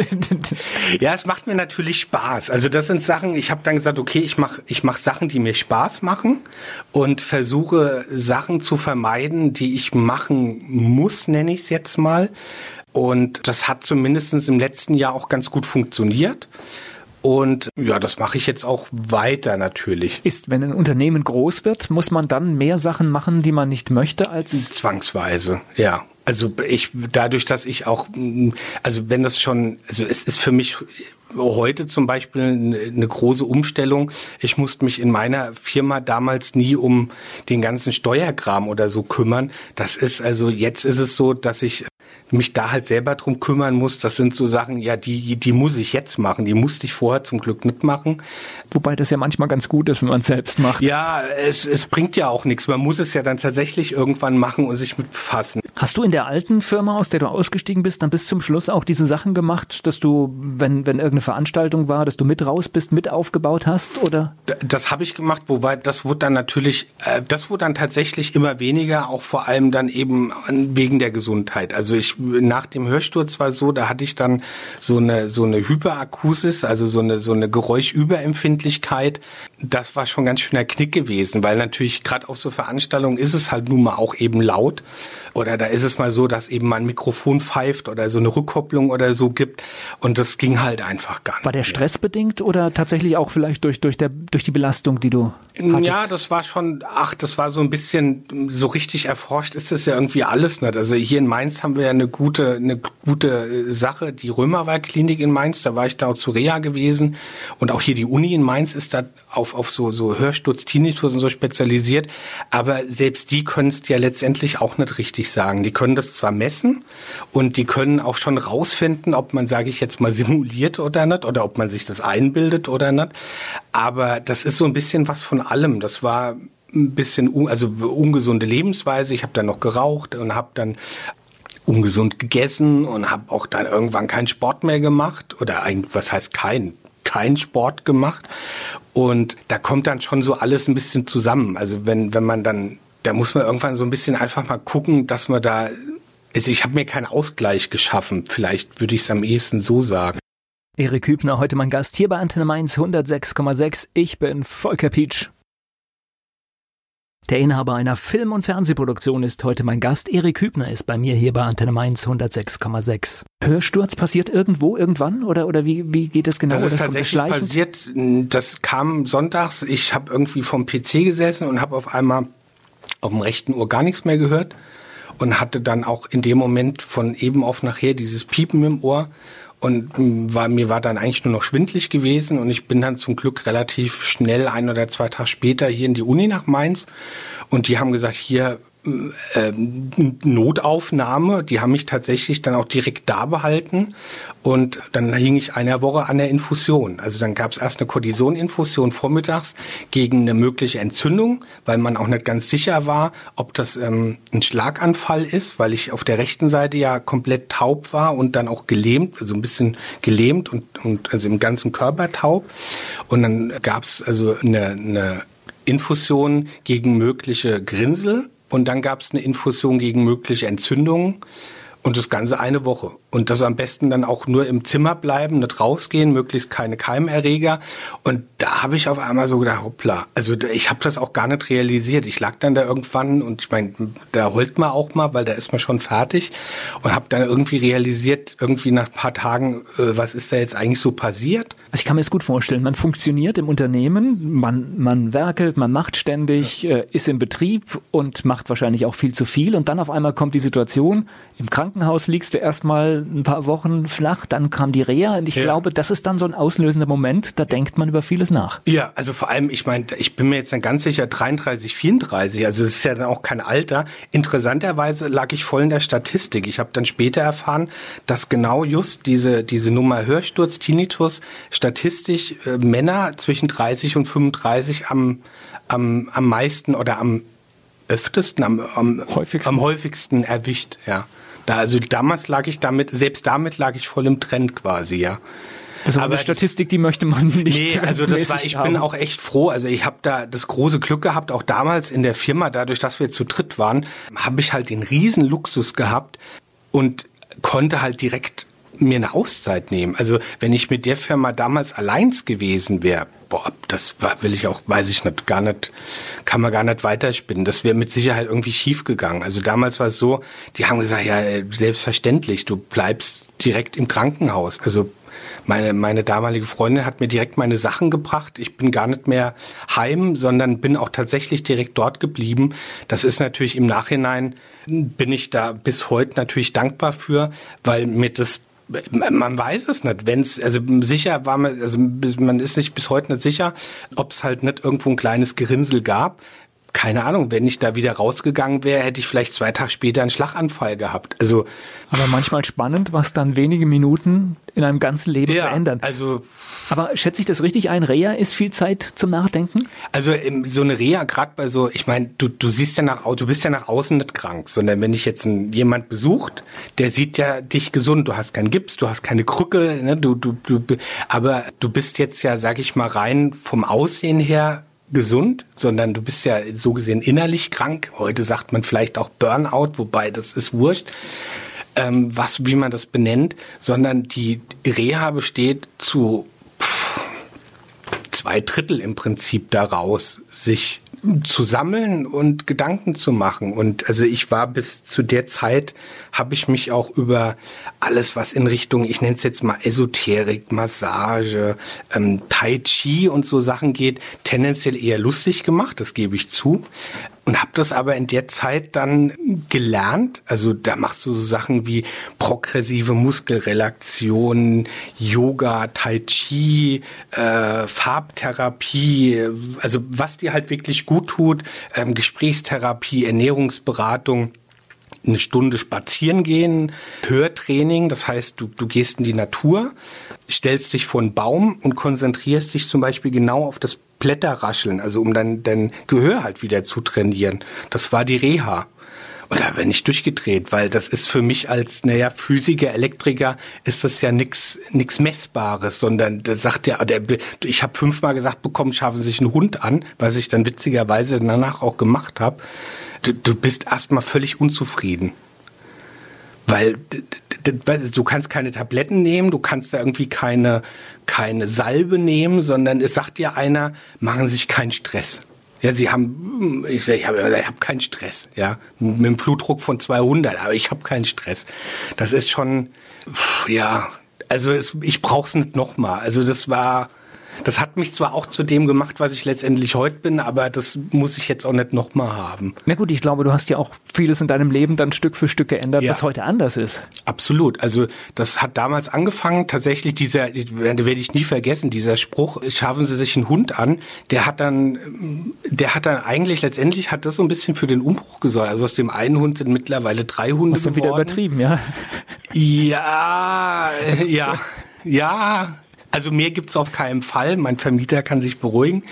[LAUGHS] ja, es macht mir natürlich Spaß. Also das sind Sachen, ich habe dann gesagt, okay, ich mache ich mach Sachen, die mir Spaß machen und versuche Sachen zu vermeiden, die ich machen muss, nenne ich es jetzt mal und das hat zumindest im letzten Jahr auch ganz gut funktioniert. Und ja, das mache ich jetzt auch weiter natürlich. Ist, wenn ein Unternehmen groß wird, muss man dann mehr Sachen machen, die man nicht möchte als zwangsweise, ja. Also ich dadurch, dass ich auch, also wenn das schon, also es ist für mich heute zum Beispiel eine große Umstellung. Ich musste mich in meiner Firma damals nie um den ganzen Steuerkram oder so kümmern. Das ist also jetzt ist es so, dass ich mich da halt selber drum kümmern muss. Das sind so Sachen, ja, die, die muss ich jetzt machen. Die musste ich vorher zum Glück nicht machen. Wobei das ja manchmal ganz gut ist, wenn man es selbst macht. Ja, es, es bringt ja auch nichts. Man muss es ja dann tatsächlich irgendwann machen und sich mit befassen. Hast du in der alten Firma, aus der du ausgestiegen bist, dann bis zum Schluss auch diese Sachen gemacht, dass du, wenn, wenn irgendeine Veranstaltung war, dass du mit raus bist, mit aufgebaut hast, oder? Das habe ich gemacht, wobei das wurde dann natürlich, äh, das wurde dann tatsächlich immer weniger, auch vor allem dann eben wegen der Gesundheit. Also ich nach dem Hörsturz war so, da hatte ich dann so eine so eine Hyperakusis, also so eine so eine Geräuschüberempfindlichkeit. Das war schon ganz schöner Knick gewesen, weil natürlich gerade auf so Veranstaltungen ist es halt nun mal auch eben laut oder da ist es mal so, dass eben mal ein Mikrofon pfeift oder so eine Rückkopplung oder so gibt und das ging halt einfach gar nicht. War der stressbedingt oder tatsächlich auch vielleicht durch durch der durch die Belastung, die du hattest? Ja, das war schon, ach, das war so ein bisschen so richtig erforscht ist das ja irgendwie alles nicht. Also hier in Mainz haben wir ja eine gute eine gute Sache, die Römerwald-Klinik in Mainz, da war ich da auch zu Reha gewesen und auch hier die Uni in Mainz ist da auf auf so so Hörsturz, Tinnitus und so spezialisiert, aber selbst die können es ja letztendlich auch nicht richtig richtig sagen. Die können das zwar messen und die können auch schon rausfinden, ob man, sage ich jetzt mal, [LAUGHS] simuliert oder nicht oder ob man sich das einbildet oder nicht. Aber das ist so ein bisschen was von allem. Das war ein bisschen also ungesunde Lebensweise. Ich habe dann noch geraucht und habe dann ungesund gegessen und habe auch dann irgendwann keinen Sport mehr gemacht oder eigentlich, was heißt kein, kein Sport gemacht. Und da kommt dann schon so alles ein bisschen zusammen. Also wenn, wenn man dann, da muss man irgendwann so ein bisschen einfach mal gucken, dass man da, also ich habe mir keinen Ausgleich geschaffen. Vielleicht würde ich es am ehesten so sagen. Erik Hübner, heute mein Gast hier bei Antenne Mainz 106,6. Ich bin Volker Pietsch. Der Inhaber einer Film- und Fernsehproduktion ist heute mein Gast. Erik Hübner ist bei mir hier bei Antenne Mainz 106,6. Hörsturz passiert irgendwo, irgendwann? Oder, oder wie, wie geht es genau? Das ist tatsächlich passiert. Das kam sonntags. Ich habe irgendwie vom PC gesessen und habe auf einmal auf dem rechten Ohr gar nichts mehr gehört und hatte dann auch in dem Moment von eben auf nachher dieses Piepen im Ohr und war, mir war dann eigentlich nur noch schwindlig gewesen und ich bin dann zum Glück relativ schnell ein oder zwei Tage später hier in die Uni nach Mainz und die haben gesagt, hier Notaufnahme. Die haben mich tatsächlich dann auch direkt da behalten. Und dann hing ich eine Woche an der Infusion. Also dann gab es erst eine Cortisoninfusion vormittags gegen eine mögliche Entzündung, weil man auch nicht ganz sicher war, ob das ähm, ein Schlaganfall ist, weil ich auf der rechten Seite ja komplett taub war und dann auch gelähmt, also ein bisschen gelähmt und, und also im ganzen Körper taub. Und dann gab es also eine, eine Infusion gegen mögliche Grinsel und dann gab es eine Infusion gegen mögliche Entzündungen. Und das Ganze eine Woche. Und das am besten dann auch nur im Zimmer bleiben, nicht rausgehen, möglichst keine Keimerreger. Und da habe ich auf einmal so gedacht, hoppla. Also ich habe das auch gar nicht realisiert. Ich lag dann da irgendwann und ich meine, da holt man auch mal, weil da ist man schon fertig. Und habe dann irgendwie realisiert, irgendwie nach ein paar Tagen, äh, was ist da jetzt eigentlich so passiert? Also ich kann mir das gut vorstellen. Man funktioniert im Unternehmen, man, man werkelt, man macht ständig, ja. äh, ist im Betrieb und macht wahrscheinlich auch viel zu viel. Und dann auf einmal kommt die Situation, im Krankenhaus liegst du erstmal ein paar Wochen flach, dann kam die Reha und ich ja. glaube, das ist dann so ein auslösender Moment, da denkt man über vieles nach. Ja, also vor allem, ich meine, ich bin mir jetzt dann ganz sicher 33, 34, also das ist ja dann auch kein Alter. Interessanterweise lag ich voll in der Statistik. Ich habe dann später erfahren, dass genau just diese, diese Nummer Hörsturz, Tinnitus, statistisch äh, Männer zwischen 30 und 35 am, am, am meisten oder am öftesten, am, am häufigsten. am häufigsten erwischt, ja. Da, also damals lag ich damit, selbst damit lag ich voll im Trend quasi, ja. Das ist aber eine Statistik, die möchte man nicht. Nee, also das war, ich haben. bin auch echt froh. Also ich habe da das große Glück gehabt, auch damals in der Firma, dadurch, dass wir zu dritt waren, habe ich halt den riesen Luxus gehabt und konnte halt direkt mir eine Auszeit nehmen. Also wenn ich mit der Firma damals allein gewesen wäre, boah, das will ich auch, weiß ich nicht, gar nicht, kann man gar nicht weiterspinnen. Das wäre mit Sicherheit irgendwie schief gegangen. Also damals war es so, die haben gesagt, ja, selbstverständlich, du bleibst direkt im Krankenhaus. Also meine, meine damalige Freundin hat mir direkt meine Sachen gebracht. Ich bin gar nicht mehr heim, sondern bin auch tatsächlich direkt dort geblieben. Das ist natürlich im Nachhinein, bin ich da bis heute natürlich dankbar für, weil mir das man weiß es nicht. Wenn es, also sicher war man, also man ist sich bis heute nicht sicher, ob es halt nicht irgendwo ein kleines Gerinnsel gab. Keine Ahnung, wenn ich da wieder rausgegangen wäre, hätte ich vielleicht zwei Tage später einen Schlaganfall gehabt. Also aber manchmal spannend, was dann wenige Minuten in einem ganzen Leben ja, verändern. Also aber schätze ich das richtig ein? Reha ist viel Zeit zum Nachdenken? Also so eine Reha, gerade bei so, ich meine, du, du siehst ja nach, du bist ja nach außen nicht krank, sondern wenn dich jetzt ein, jemand besucht, der sieht ja dich gesund. Du hast keinen Gips, du hast keine Krücke, ne? du, du, du, aber du bist jetzt ja, sag ich mal, rein vom Aussehen her gesund, sondern du bist ja so gesehen innerlich krank. Heute sagt man vielleicht auch Burnout, wobei das ist wurscht ähm, was, wie man das benennt, sondern die Reha besteht zu zwei Drittel im Prinzip daraus, sich zu sammeln und Gedanken zu machen. Und also ich war bis zu der Zeit, habe ich mich auch über alles, was in Richtung, ich nenne es jetzt mal Esoterik, Massage, ähm, Tai Chi und so Sachen geht, tendenziell eher lustig gemacht, das gebe ich zu und habe das aber in der Zeit dann gelernt. Also da machst du so Sachen wie progressive Muskelrelaktion, Yoga, Tai Chi, äh, Farbtherapie, also was dir halt wirklich gut tut, ähm, Gesprächstherapie, Ernährungsberatung eine Stunde spazieren gehen, Hörtraining, das heißt, du, du gehst in die Natur, stellst dich vor einen Baum und konzentrierst dich zum Beispiel genau auf das Blätter rascheln, also um dann dein Gehör halt wieder zu trainieren. Das war die Reha. oder wenn nicht durchgedreht, weil das ist für mich als, naja, Physiker, Elektriker, ist das ja nix, nix Messbares, sondern der sagt ja, der, ich habe fünfmal gesagt bekommen, schaffen Sie sich einen Hund an, was ich dann witzigerweise danach auch gemacht habe. Du, du bist erstmal völlig unzufrieden. Weil du kannst keine Tabletten nehmen, du kannst da irgendwie keine, keine Salbe nehmen, sondern es sagt dir einer, machen sich keinen Stress. Ja, sie haben, ich, ich habe ich hab keinen Stress, ja, mit einem Blutdruck von 200, aber ich habe keinen Stress. Das ist schon, ja, also es, ich brauch's nicht nochmal. Also das war, das hat mich zwar auch zu dem gemacht, was ich letztendlich heute bin, aber das muss ich jetzt auch nicht nochmal haben. Na gut, ich glaube, du hast ja auch vieles in deinem Leben dann Stück für Stück geändert, ja. was heute anders ist. Absolut. Also das hat damals angefangen, tatsächlich dieser, werde ich nie vergessen, dieser Spruch, schaffen Sie sich einen Hund an, der hat dann, der hat dann eigentlich letztendlich hat das so ein bisschen für den Umbruch gesorgt. Also aus dem einen Hund sind mittlerweile drei Hunde Hast du wieder übertrieben, ja? Ja, ja, [LAUGHS] ja. Also mehr gibt's auf keinen Fall. Mein Vermieter kann sich beruhigen.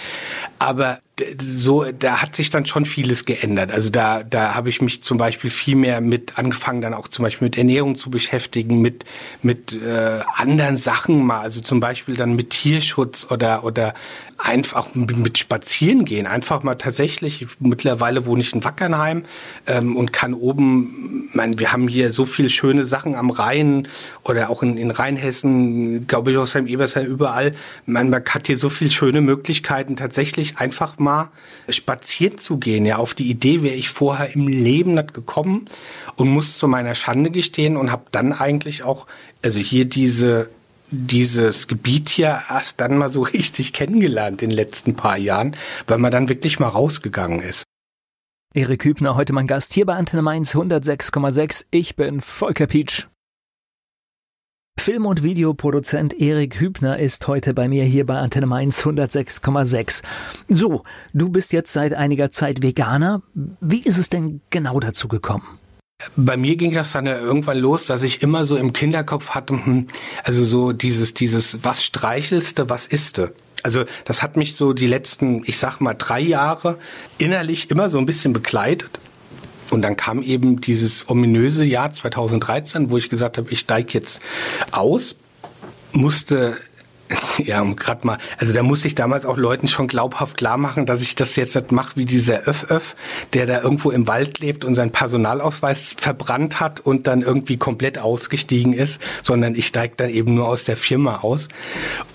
Aber so, da hat sich dann schon vieles geändert. Also da, da habe ich mich zum Beispiel viel mehr mit angefangen, dann auch zum Beispiel mit Ernährung zu beschäftigen, mit mit äh, anderen Sachen mal, also zum Beispiel dann mit Tierschutz oder oder einfach mit Spazieren gehen, einfach mal tatsächlich. Mittlerweile wohne ich in Wackernheim ähm, und kann oben, mein, wir haben hier so viele schöne Sachen am Rhein oder auch in, in Rheinhessen, glaube ich, aus Ebersheim, überall. Man, man hat hier so viele schöne Möglichkeiten, tatsächlich einfach mal spazieren zu gehen. Ja, auf die Idee wäre ich vorher im Leben nicht gekommen und muss zu meiner Schande gestehen und habe dann eigentlich auch, also hier diese dieses Gebiet hier erst dann mal so [LAUGHS] richtig kennengelernt in den letzten paar Jahren, weil man dann wirklich mal rausgegangen ist. Erik Hübner, heute mein Gast hier bei Antenne Mainz 106,6. Ich bin Volker Pietsch. Film- und Videoproduzent Erik Hübner ist heute bei mir hier bei Antenne Mainz 106,6. So, du bist jetzt seit einiger Zeit Veganer. Wie ist es denn genau dazu gekommen? Bei mir ging das dann ja irgendwann los, dass ich immer so im Kinderkopf hatte, hm, also so dieses, dieses, was streichelste, was isste. Also das hat mich so die letzten, ich sag mal, drei Jahre innerlich immer so ein bisschen begleitet. Und dann kam eben dieses ominöse Jahr 2013, wo ich gesagt habe, ich steige jetzt aus, musste ja, um gerade mal, also da musste ich damals auch Leuten schon glaubhaft klar machen, dass ich das jetzt nicht mache wie dieser Öff-Öff, der da irgendwo im Wald lebt und seinen Personalausweis verbrannt hat und dann irgendwie komplett ausgestiegen ist, sondern ich steige dann eben nur aus der Firma aus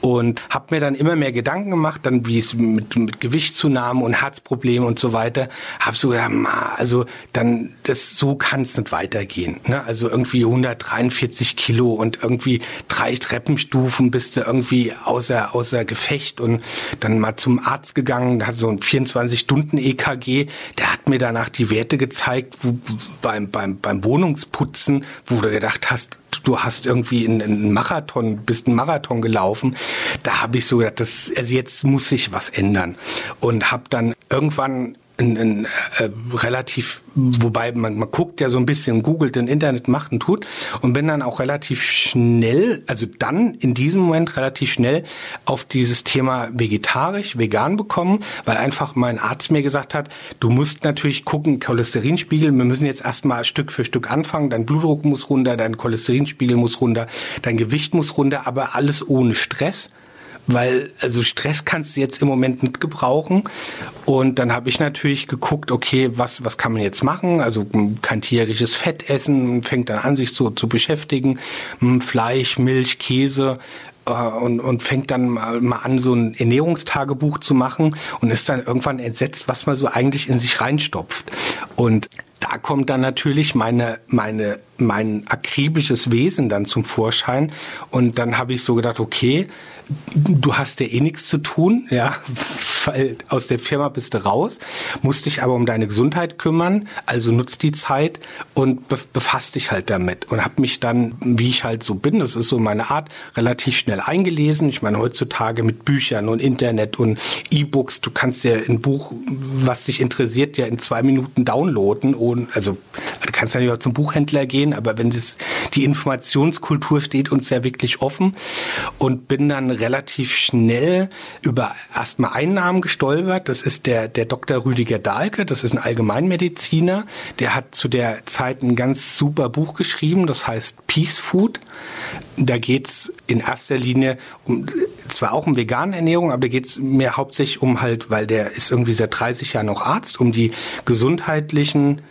und habe mir dann immer mehr Gedanken gemacht, dann wie es mit, mit Gewichtszunahme und Herzproblemen und so weiter, habe so gedacht, also dann das so kann es nicht weitergehen. Ne? Also irgendwie 143 Kilo und irgendwie drei Treppenstufen bist du irgendwie außer, außer Gefecht und dann mal zum Arzt gegangen, hat so ein 24-Stunden-EKG, der hat mir danach die Werte gezeigt, wo, beim, beim, beim Wohnungsputzen, wo du gedacht hast, du hast irgendwie einen Marathon, bist einen Marathon gelaufen. Da habe ich so gedacht, das, also jetzt muss sich was ändern. Und habe dann irgendwann ein, ein äh, relativ, wobei man, man guckt ja so ein bisschen, googelt, im Internet macht und tut. Und bin dann auch relativ schnell, also dann in diesem Moment relativ schnell auf dieses Thema vegetarisch, vegan bekommen, weil einfach mein Arzt mir gesagt hat, du musst natürlich gucken, Cholesterinspiegel, wir müssen jetzt erstmal Stück für Stück anfangen, dein Blutdruck muss runter, dein Cholesterinspiegel muss runter, dein Gewicht muss runter, aber alles ohne Stress weil also Stress kannst du jetzt im Moment nicht gebrauchen. Und dann habe ich natürlich geguckt, okay, was was kann man jetzt machen? Also kein tierisches Fett essen, fängt dann an sich so zu beschäftigen, hm, Fleisch, Milch, Käse, äh, und, und fängt dann mal an, so ein Ernährungstagebuch zu machen und ist dann irgendwann entsetzt, was man so eigentlich in sich reinstopft. Und da kommt dann natürlich meine, meine, mein akribisches Wesen dann zum Vorschein. Und dann habe ich so gedacht, okay, du hast ja eh nichts zu tun, ja, weil aus der Firma bist du raus, musst dich aber um deine Gesundheit kümmern, also nutzt die Zeit und befasst dich halt damit und habe mich dann, wie ich halt so bin, das ist so meine Art, relativ schnell eingelesen. Ich meine, heutzutage mit Büchern und Internet und E-Books, du kannst ja ein Buch, was dich interessiert, ja in zwei Minuten downloaden und also du kannst ja auch zum Buchhändler gehen, aber wenn das die Informationskultur steht uns ja wirklich offen und bin dann relativ schnell über erstmal Einnahmen Namen gestolpert. Das ist der, der Dr. Rüdiger Dahlke. Das ist ein Allgemeinmediziner. Der hat zu der Zeit ein ganz super Buch geschrieben. Das heißt Peace Food. Da geht's in erster Linie um, zwar auch um vegane Ernährung, aber da geht's mehr hauptsächlich um halt, weil der ist irgendwie seit 30 Jahren noch Arzt, um die gesundheitlichen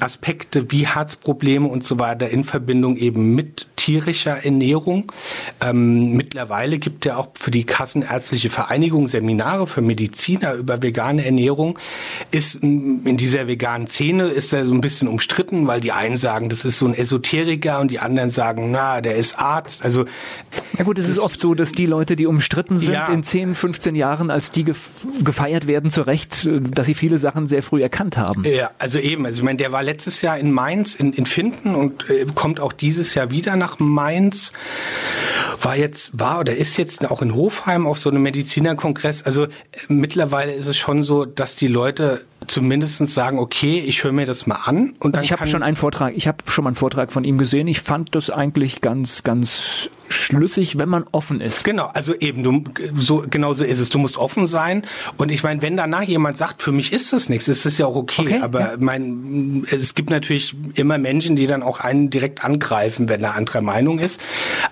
Aspekte wie Herzprobleme und so weiter in Verbindung eben mit tierischer Ernährung. Ähm, mittlerweile gibt er auch für die Kassenärztliche Vereinigung Seminare für Mediziner über vegane Ernährung. Ist in dieser veganen Szene ist er so ein bisschen umstritten, weil die einen sagen, das ist so ein Esoteriker und die anderen sagen, na, der ist Arzt. Also ja gut, es ist oft so, dass die Leute, die umstritten sind ja. in 10, 15 Jahren, als die gefeiert werden, zu Recht, dass sie viele Sachen sehr früh erkannt haben. Ja, also eben. Also ich meine, der war letztes Jahr in Mainz in, in Finden und äh, kommt auch dieses Jahr wieder nach Mainz. War jetzt, war oder ist jetzt auch in Hofheim auf so einem Medizinerkongress. Also äh, mittlerweile ist es schon so, dass die Leute zumindest sagen, okay, ich höre mir das mal an. Und also ich habe schon einen Vortrag, ich habe schon mal einen Vortrag von ihm gesehen. Ich fand das eigentlich ganz, ganz schlüssig, wenn man offen ist. Genau, also eben, du, so, genau so ist es. Du musst offen sein. Und ich meine, wenn danach jemand sagt, für mich ist das nichts, ist das ja auch okay. okay aber ja. mein, es gibt natürlich immer Menschen, die dann auch einen direkt angreifen, wenn er anderer Meinung ist.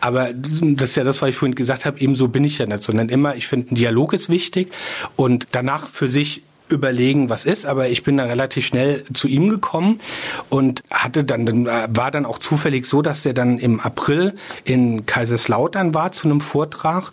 Aber das ist ja das, was ich vorhin gesagt habe, eben so bin ich ja nicht, sondern immer, ich finde, ein Dialog ist wichtig und danach für sich überlegen, was ist, aber ich bin da relativ schnell zu ihm gekommen und hatte dann, dann war dann auch zufällig so, dass er dann im April in Kaiserslautern war zu einem Vortrag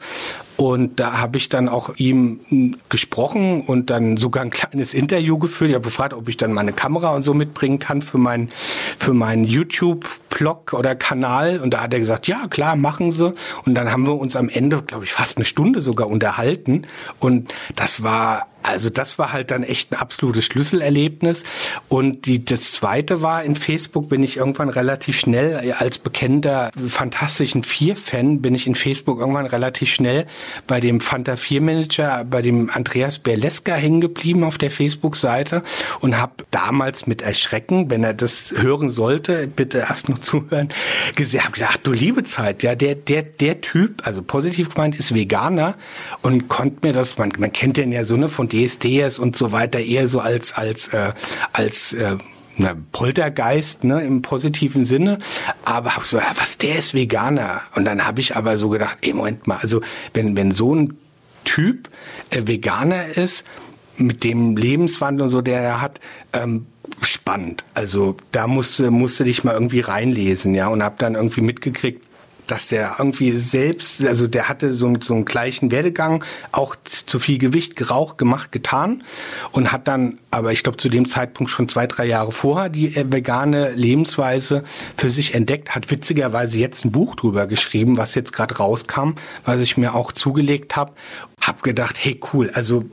und da habe ich dann auch ihm gesprochen und dann sogar ein kleines Interview geführt. Ich habe gefragt, ob ich dann meine Kamera und so mitbringen kann für meinen für meinen YouTube-Blog oder Kanal. Und da hat er gesagt, ja klar, machen Sie. Und dann haben wir uns am Ende, glaube ich, fast eine Stunde sogar unterhalten. Und das war also das war halt dann echt ein absolutes Schlüsselerlebnis. Und die, das zweite war, in Facebook bin ich irgendwann relativ schnell, als bekennender Fantastischen Vier-Fan, bin ich in Facebook irgendwann relativ schnell bei dem Fanta 4 Manager, bei dem Andreas Berleska hängen geblieben auf der Facebook-Seite und habe damals mit Erschrecken, wenn er das hören sollte, bitte erst noch [LAUGHS] zuhören, gesagt, gedacht, du liebe Zeit, ja, der, der, der Typ, also positiv gemeint, ist Veganer und konnte mir das, man, man kennt den ja so ne von DSDS und so weiter eher so als, als, äh, als, äh, na, Poltergeist, ne, im positiven Sinne. Aber hab so, ja, was, der ist Veganer. Und dann habe ich aber so gedacht, ey, Moment mal, also wenn, wenn so ein Typ äh, Veganer ist, mit dem Lebenswandel und so, der er hat, ähm, spannend. Also da musste, musste dich mal irgendwie reinlesen, ja, und hab dann irgendwie mitgekriegt, dass der irgendwie selbst, also der hatte so, so einen gleichen Werdegang, auch zu viel Gewicht, geraucht, gemacht, getan und hat dann, aber ich glaube zu dem Zeitpunkt schon zwei, drei Jahre vorher die äh, vegane Lebensweise für sich entdeckt, hat witzigerweise jetzt ein Buch drüber geschrieben, was jetzt gerade rauskam, was ich mir auch zugelegt habe. Hab gedacht, hey cool, also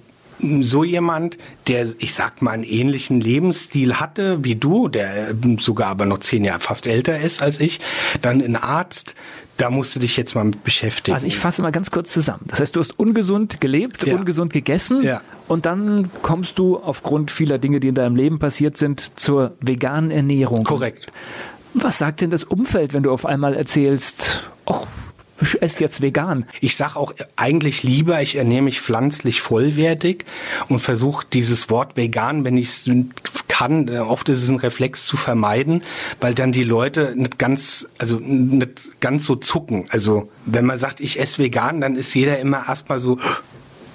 so jemand, der, ich sag mal, einen ähnlichen Lebensstil hatte wie du, der sogar aber noch zehn Jahre fast älter ist als ich, dann ein Arzt, da musst du dich jetzt mal mit beschäftigen. Also ich fasse mal ganz kurz zusammen. Das heißt, du hast ungesund gelebt, ja. ungesund gegessen ja. und dann kommst du aufgrund vieler Dinge, die in deinem Leben passiert sind, zur veganen Ernährung. Korrekt. Was sagt denn das Umfeld, wenn du auf einmal erzählst, ach, ich esse jetzt vegan. Ich sag auch eigentlich lieber, ich ernähre mich pflanzlich vollwertig und versuche dieses Wort vegan, wenn ich es kann, äh, oft ist es ein Reflex zu vermeiden, weil dann die Leute nicht ganz, also nicht ganz so zucken. Also wenn man sagt, ich esse vegan, dann ist jeder immer erstmal so,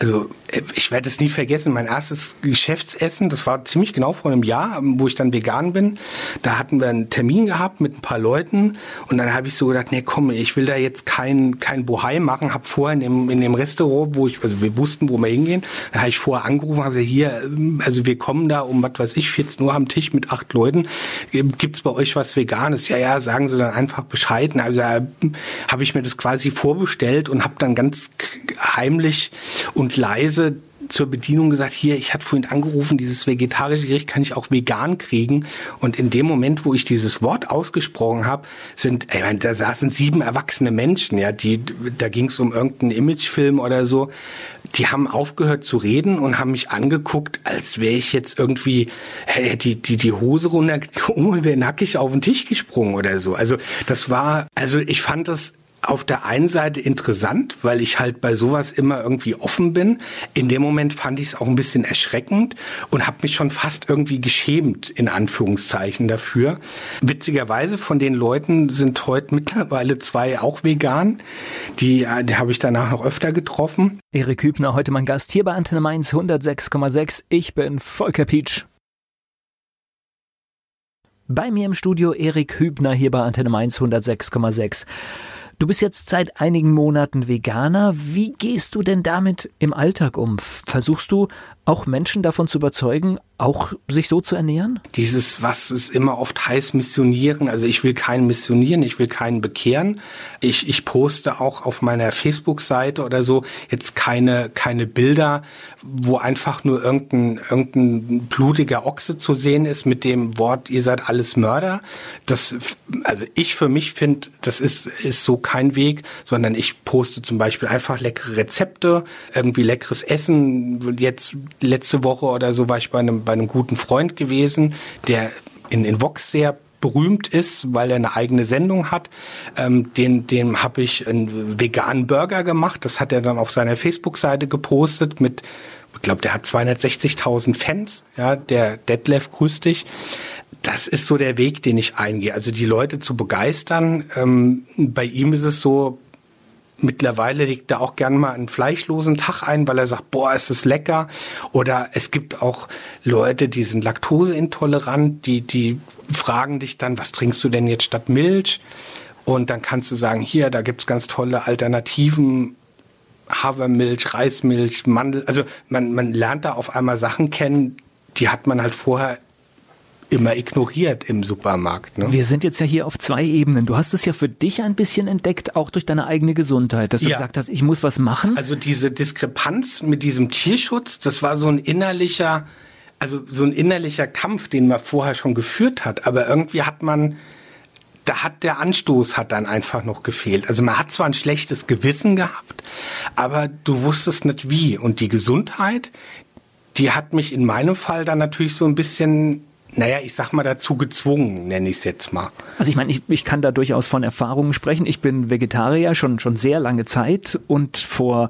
also äh, ich werde es nie vergessen, mein erstes Geschäftsessen, das war ziemlich genau vor einem Jahr, wo ich dann vegan bin. Da hatten wir einen Termin gehabt mit ein paar Leuten und dann habe ich so gedacht, nee, komm, ich will da jetzt kein kein Bohai machen. Hab vorher in dem in dem Restaurant, wo ich, also wir wussten, wo wir hingehen, da habe ich vorher angerufen, habe gesagt, hier, ähm, also wir kommen da um was weiß ich 14 Uhr am Tisch mit acht Leuten. Gibt's bei euch was Veganes? Ja, ja, sagen Sie dann einfach Bescheid. Also habe ich mir das quasi vorbestellt und habe dann ganz heimlich und und leise zur Bedienung gesagt, hier, ich hatte vorhin angerufen, dieses vegetarische Gericht kann ich auch vegan kriegen. Und in dem Moment, wo ich dieses Wort ausgesprochen habe, sind, ich meine, da saßen sieben erwachsene Menschen, ja, die, da ging es um irgendeinen Imagefilm oder so. Die haben aufgehört zu reden und haben mich angeguckt, als wäre ich jetzt irgendwie äh, die, die, die Hose runtergezogen und wäre nackig auf den Tisch gesprungen oder so. Also das war, also ich fand das auf der einen Seite interessant, weil ich halt bei sowas immer irgendwie offen bin. In dem Moment fand ich es auch ein bisschen erschreckend und habe mich schon fast irgendwie geschämt, in Anführungszeichen, dafür. Witzigerweise von den Leuten sind heute mittlerweile zwei auch vegan. Die, äh, die habe ich danach noch öfter getroffen. Erik Hübner, heute mein Gast hier bei Antenne Mainz 106,6. Ich bin Volker Pietsch. Bei mir im Studio Erik Hübner hier bei Antenne Mainz 106,6. Du bist jetzt seit einigen Monaten Veganer. Wie gehst du denn damit im Alltag um? Versuchst du auch Menschen davon zu überzeugen, auch sich so zu ernähren? Dieses, was es immer oft heißt, missionieren. Also ich will keinen missionieren, ich will keinen bekehren. Ich, ich poste auch auf meiner Facebook-Seite oder so jetzt keine, keine Bilder, wo einfach nur irgendein, irgendein blutiger Ochse zu sehen ist mit dem Wort, ihr seid alles Mörder. Das, also ich für mich finde, das ist, ist so kein Weg, sondern ich poste zum Beispiel einfach leckere Rezepte, irgendwie leckeres Essen. Jetzt letzte Woche oder so war ich bei einem, bei einem guten Freund gewesen, der in, in Vox sehr berühmt ist, weil er eine eigene Sendung hat. Ähm, den dem habe ich einen veganen Burger gemacht. Das hat er dann auf seiner Facebook-Seite gepostet mit, ich glaube, der hat 260.000 Fans. Ja, der Detlef, grüß dich. Das ist so der Weg, den ich eingehe. Also die Leute zu begeistern. Ähm, bei ihm ist es so, Mittlerweile legt er auch gern mal einen fleischlosen Tag ein, weil er sagt, boah, ist das lecker. Oder es gibt auch Leute, die sind laktoseintolerant, die, die fragen dich dann, was trinkst du denn jetzt statt Milch? Und dann kannst du sagen, hier, da gibt's ganz tolle Alternativen, Hafermilch, Reismilch, Mandel. Also man, man lernt da auf einmal Sachen kennen, die hat man halt vorher immer ignoriert im Supermarkt. Ne? Wir sind jetzt ja hier auf zwei Ebenen. Du hast es ja für dich ein bisschen entdeckt, auch durch deine eigene Gesundheit, dass du ja. gesagt hast, ich muss was machen. Also diese Diskrepanz mit diesem Tierschutz, das war so ein innerlicher, also so ein innerlicher Kampf, den man vorher schon geführt hat. Aber irgendwie hat man, da hat der Anstoß hat dann einfach noch gefehlt. Also man hat zwar ein schlechtes Gewissen gehabt, aber du wusstest nicht wie. Und die Gesundheit, die hat mich in meinem Fall dann natürlich so ein bisschen naja, ich sag mal dazu gezwungen, nenne ich es jetzt mal. Also ich meine, ich, ich kann da durchaus von Erfahrungen sprechen. Ich bin Vegetarier schon, schon sehr lange Zeit und vor,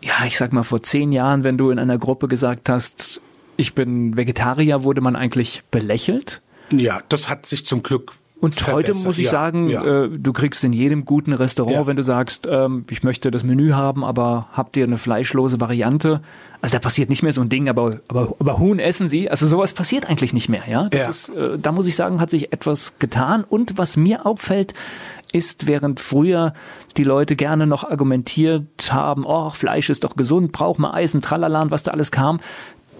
ja, ich sag mal vor zehn Jahren, wenn du in einer Gruppe gesagt hast, ich bin Vegetarier, wurde man eigentlich belächelt. Ja, das hat sich zum Glück und heute muss ich ja, sagen, ja. Äh, du kriegst in jedem guten Restaurant, ja. wenn du sagst, ähm, ich möchte das Menü haben, aber habt ihr eine fleischlose Variante? Also da passiert nicht mehr so ein Ding, aber, aber, aber Huhn essen sie. Also sowas passiert eigentlich nicht mehr, ja. Das Ist, äh, da muss ich sagen, hat sich etwas getan. Und was mir auffällt, ist, während früher die Leute gerne noch argumentiert haben, oh, Fleisch ist doch gesund, braucht man Eisen, tralalan, was da alles kam,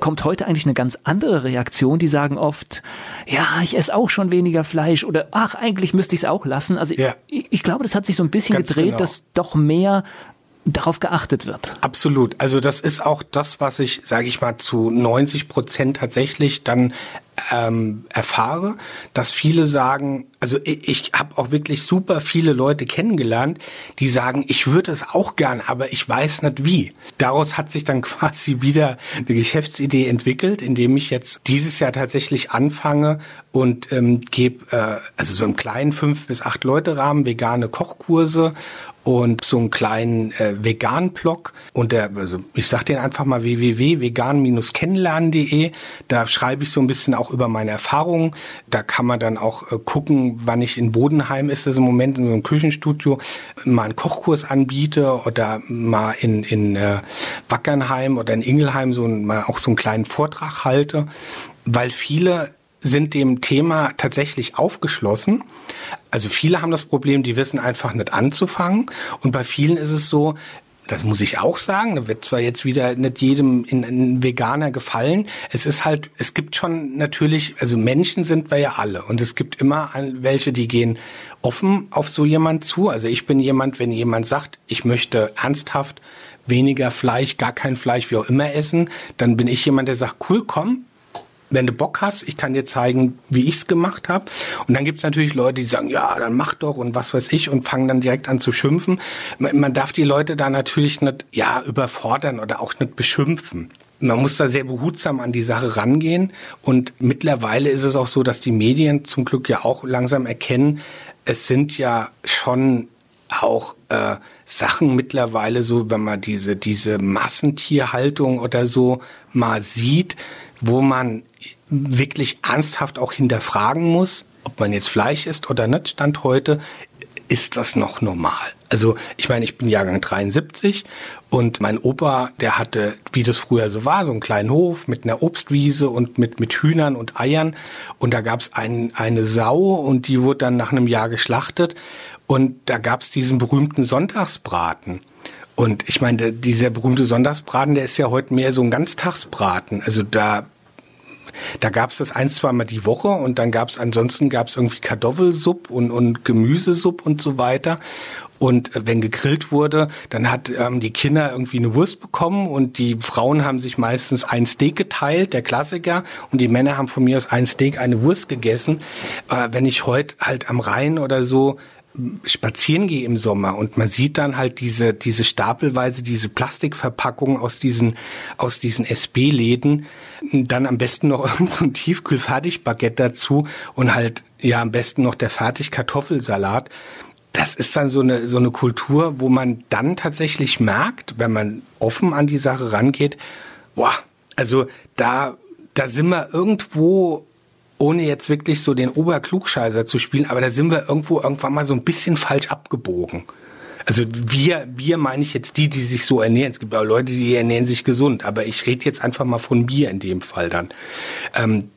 kommt heute eigentlich eine ganz andere Reaktion. Die sagen oft, ja, ich esse auch schon weniger Fleisch oder ach, eigentlich müsste ich es auch lassen. Also ja. ich, ich, glaube, das hat sich so ein bisschen ganz gedreht, genau. dass doch mehr darauf geachtet wird. Absolut. Also das ist auch das, was ich, sage ich mal, zu 90 Prozent tatsächlich dann ähm, erfahre, dass viele sagen, also ich, ich habe auch wirklich super viele Leute kennengelernt, die sagen, ich würde es auch gern, aber ich weiß nicht wie. Daraus hat sich dann [LAUGHS] quasi wieder eine Geschäftsidee entwickelt, indem ich jetzt dieses Jahr tatsächlich anfange und ähm, gebe äh, also so einen kleinen fünf bis acht Leute Rahmen vegane Kochkurse und so einen kleinen äh, Vegan-Blog und der, also ich sag den einfach mal www.vegan-kennenlernen.de. Da schreibe ich so ein bisschen auch über meine Erfahrungen. Da kann man dann auch äh, gucken, wann ich in Bodenheim ist das im Moment in so einem Küchenstudio mal einen Kochkurs anbiete oder mal in, in äh, Wackernheim oder in Ingelheim so ein, mal auch so einen kleinen Vortrag halte, weil viele sind dem Thema tatsächlich aufgeschlossen. Also viele haben das Problem, die wissen einfach nicht anzufangen. Und bei vielen ist es so, das muss ich auch sagen, da wird zwar jetzt wieder nicht jedem in, in Veganer gefallen. Es ist halt, es gibt schon natürlich, also Menschen sind wir ja alle und es gibt immer welche, die gehen offen auf so jemand zu. Also ich bin jemand, wenn jemand sagt, ich möchte ernsthaft weniger Fleisch, gar kein Fleisch, wie auch immer essen, dann bin ich jemand, der sagt, cool, komm, wenn du Bock hast, ich kann dir zeigen, wie ich's gemacht habe. Und dann gibt's natürlich Leute, die sagen, ja, dann mach doch und was weiß ich und fangen dann direkt an zu schimpfen. Man, man darf die Leute da natürlich nicht ja überfordern oder auch nicht beschimpfen. Man muss da sehr behutsam an die Sache rangehen. Und mittlerweile ist es auch so, dass die Medien zum Glück ja auch langsam erkennen, es sind ja schon auch äh, Sachen mittlerweile so, wenn man diese, diese Massentierhaltung oder so mal sieht, wo man wirklich ernsthaft auch hinterfragen muss, ob man jetzt Fleisch isst oder nicht, Stand heute, ist das noch normal? Also ich meine, ich bin Jahrgang 73 und mein Opa, der hatte, wie das früher so war, so einen kleinen Hof mit einer Obstwiese und mit, mit Hühnern und Eiern. Und da gab's ein, eine Sau und die wurde dann nach einem Jahr geschlachtet. Und da gab's diesen berühmten Sonntagsbraten. Und ich meine, dieser berühmte Sonntagsbraten, der ist ja heute mehr so ein Ganztagsbraten. Also da da gab es das ein, zweimal die Woche und dann gab es ansonsten gab es irgendwie Kartoffelsupp und, und Gemüsesupp und so weiter. Und äh, wenn gegrillt wurde, dann hat ähm, die Kinder irgendwie eine Wurst bekommen und die Frauen haben sich meistens ein Steak geteilt, der Klassiker, und die Männer haben von mir aus ein Steak, eine Wurst gegessen. Äh, wenn ich heute halt am Rhein oder so spazieren gehe im Sommer und man sieht dann halt diese, diese stapelweise, diese Plastikverpackungen aus diesen, aus diesen SB-Läden, dann am besten noch [LAUGHS] irgend so Tiefkühlfertigbaguette dazu und halt, ja, am besten noch der Fertigkartoffelsalat. Das ist dann so eine, so eine Kultur, wo man dann tatsächlich merkt, wenn man offen an die Sache rangeht, boah, also da, da sind wir irgendwo ohne jetzt wirklich so den Oberklugscheißer zu spielen, aber da sind wir irgendwo irgendwann mal so ein bisschen falsch abgebogen. Also wir, wir meine ich jetzt die, die sich so ernähren. Es gibt auch Leute, die ernähren sich gesund, aber ich rede jetzt einfach mal von mir in dem Fall dann. Ähm,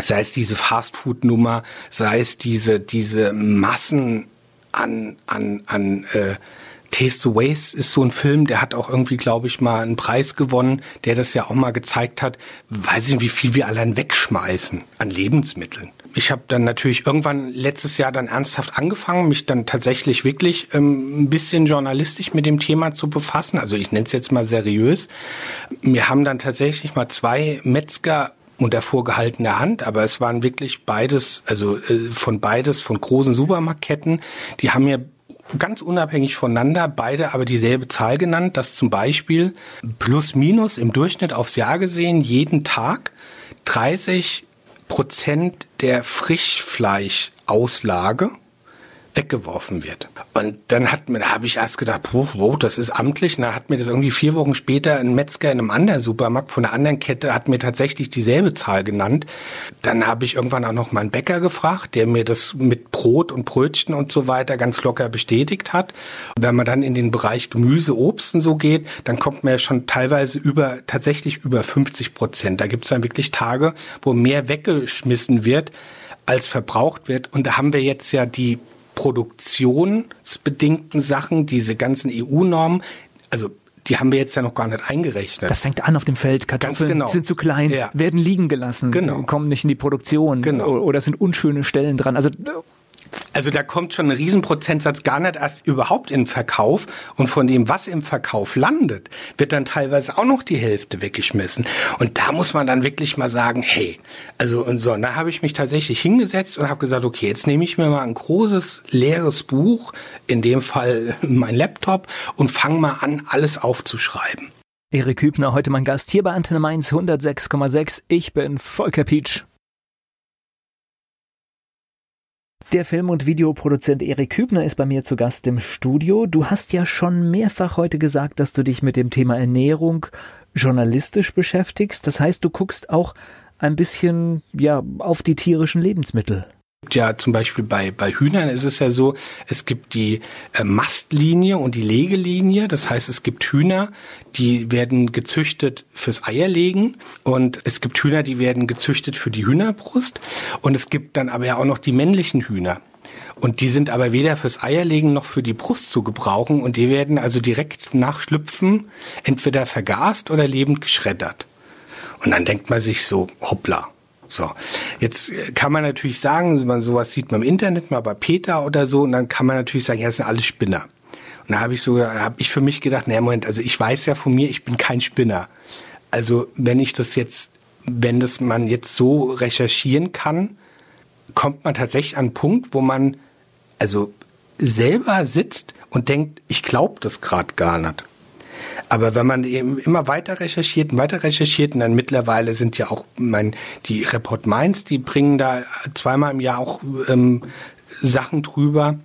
sei es diese Fastfood-Nummer, sei es diese, diese Massen an, an, an äh, Taste the Waste ist so ein Film, der hat auch irgendwie, glaube ich, mal einen Preis gewonnen, der das ja auch mal gezeigt hat. Weiß ich nicht, wie viel wir allein wegschmeißen an Lebensmitteln. Ich habe dann natürlich irgendwann letztes Jahr dann ernsthaft angefangen, mich dann tatsächlich wirklich ähm, ein bisschen journalistisch mit dem Thema zu befassen. Also ich nenne es jetzt mal seriös. Wir haben dann tatsächlich mal zwei Metzger unter vorgehaltener Hand, aber es waren wirklich beides, also äh, von beides, von großen Supermarktketten, die haben mir ganz unabhängig voneinander beide aber dieselbe Zahl genannt, dass zum Beispiel plus minus im Durchschnitt aufs Jahr gesehen jeden Tag 30 Prozent der Frischfleischauslage weggeworfen wird. Und dann hat mir, da habe ich erst gedacht, puh, wow, das ist amtlich. Und dann hat mir das irgendwie vier Wochen später ein Metzger in einem anderen Supermarkt von einer anderen Kette hat mir tatsächlich dieselbe Zahl genannt. Dann habe ich irgendwann auch noch mal einen Bäcker gefragt, der mir das mit Brot und Brötchen und so weiter ganz locker bestätigt hat. Und wenn man dann in den Bereich Gemüse, Obst und so geht, dann kommt man ja schon teilweise über, tatsächlich über 50 Prozent. Da gibt es dann wirklich Tage, wo mehr weggeschmissen wird, als verbraucht wird. Und da haben wir jetzt ja die produktionsbedingten Sachen, diese ganzen EU-Normen, also die haben wir jetzt ja noch gar nicht eingerechnet. Das fängt an auf dem Feld. Kartoffeln genau. sind zu klein, ja. werden liegen gelassen, genau. kommen nicht in die Produktion genau. oder sind unschöne Stellen dran. Also also da kommt schon ein Riesenprozentsatz gar nicht erst überhaupt in Verkauf und von dem, was im Verkauf landet, wird dann teilweise auch noch die Hälfte weggeschmissen. Und da muss man dann wirklich mal sagen, hey, also und so, und da habe ich mich tatsächlich hingesetzt und habe gesagt, okay, jetzt nehme ich mir mal ein großes leeres Buch, in dem Fall [LAUGHS] mein Laptop und fange mal an, alles aufzuschreiben. Erik Hübner, heute mein Gast hier bei Antenne Mainz 106,6. Ich bin Volker Pietsch. Der Film- und Videoproduzent Erik Hübner ist bei mir zu Gast im Studio. Du hast ja schon mehrfach heute gesagt, dass du dich mit dem Thema Ernährung journalistisch beschäftigst. Das heißt, du guckst auch ein bisschen ja auf die tierischen Lebensmittel ja zum Beispiel bei, bei Hühnern ist es ja so, es gibt die äh, Mastlinie und die Legelinie. Das heißt, es gibt Hühner, die werden gezüchtet fürs Eierlegen und es gibt Hühner, die werden gezüchtet für die Hühnerbrust und es gibt dann aber ja auch noch die männlichen Hühner. Und die sind aber weder fürs Eierlegen noch für die Brust zu gebrauchen und die werden also direkt nach Schlüpfen entweder vergast oder lebend geschreddert. Und dann denkt man sich so, hoppla, so, jetzt kann man natürlich sagen, man sowas sieht man im Internet mal bei Peter oder so, und dann kann man natürlich sagen, ja, das sind alles Spinner. Und da habe ich so, habe ich für mich gedacht, naja, Moment, also ich weiß ja von mir, ich bin kein Spinner. Also wenn ich das jetzt, wenn das man jetzt so recherchieren kann, kommt man tatsächlich an einen Punkt, wo man also selber sitzt und denkt, ich glaube das gerade gar nicht. Aber wenn man eben immer weiter recherchiert und weiter recherchiert, und dann mittlerweile sind ja auch mein, die Report Mainz, die bringen da zweimal im Jahr auch ähm, Sachen drüber.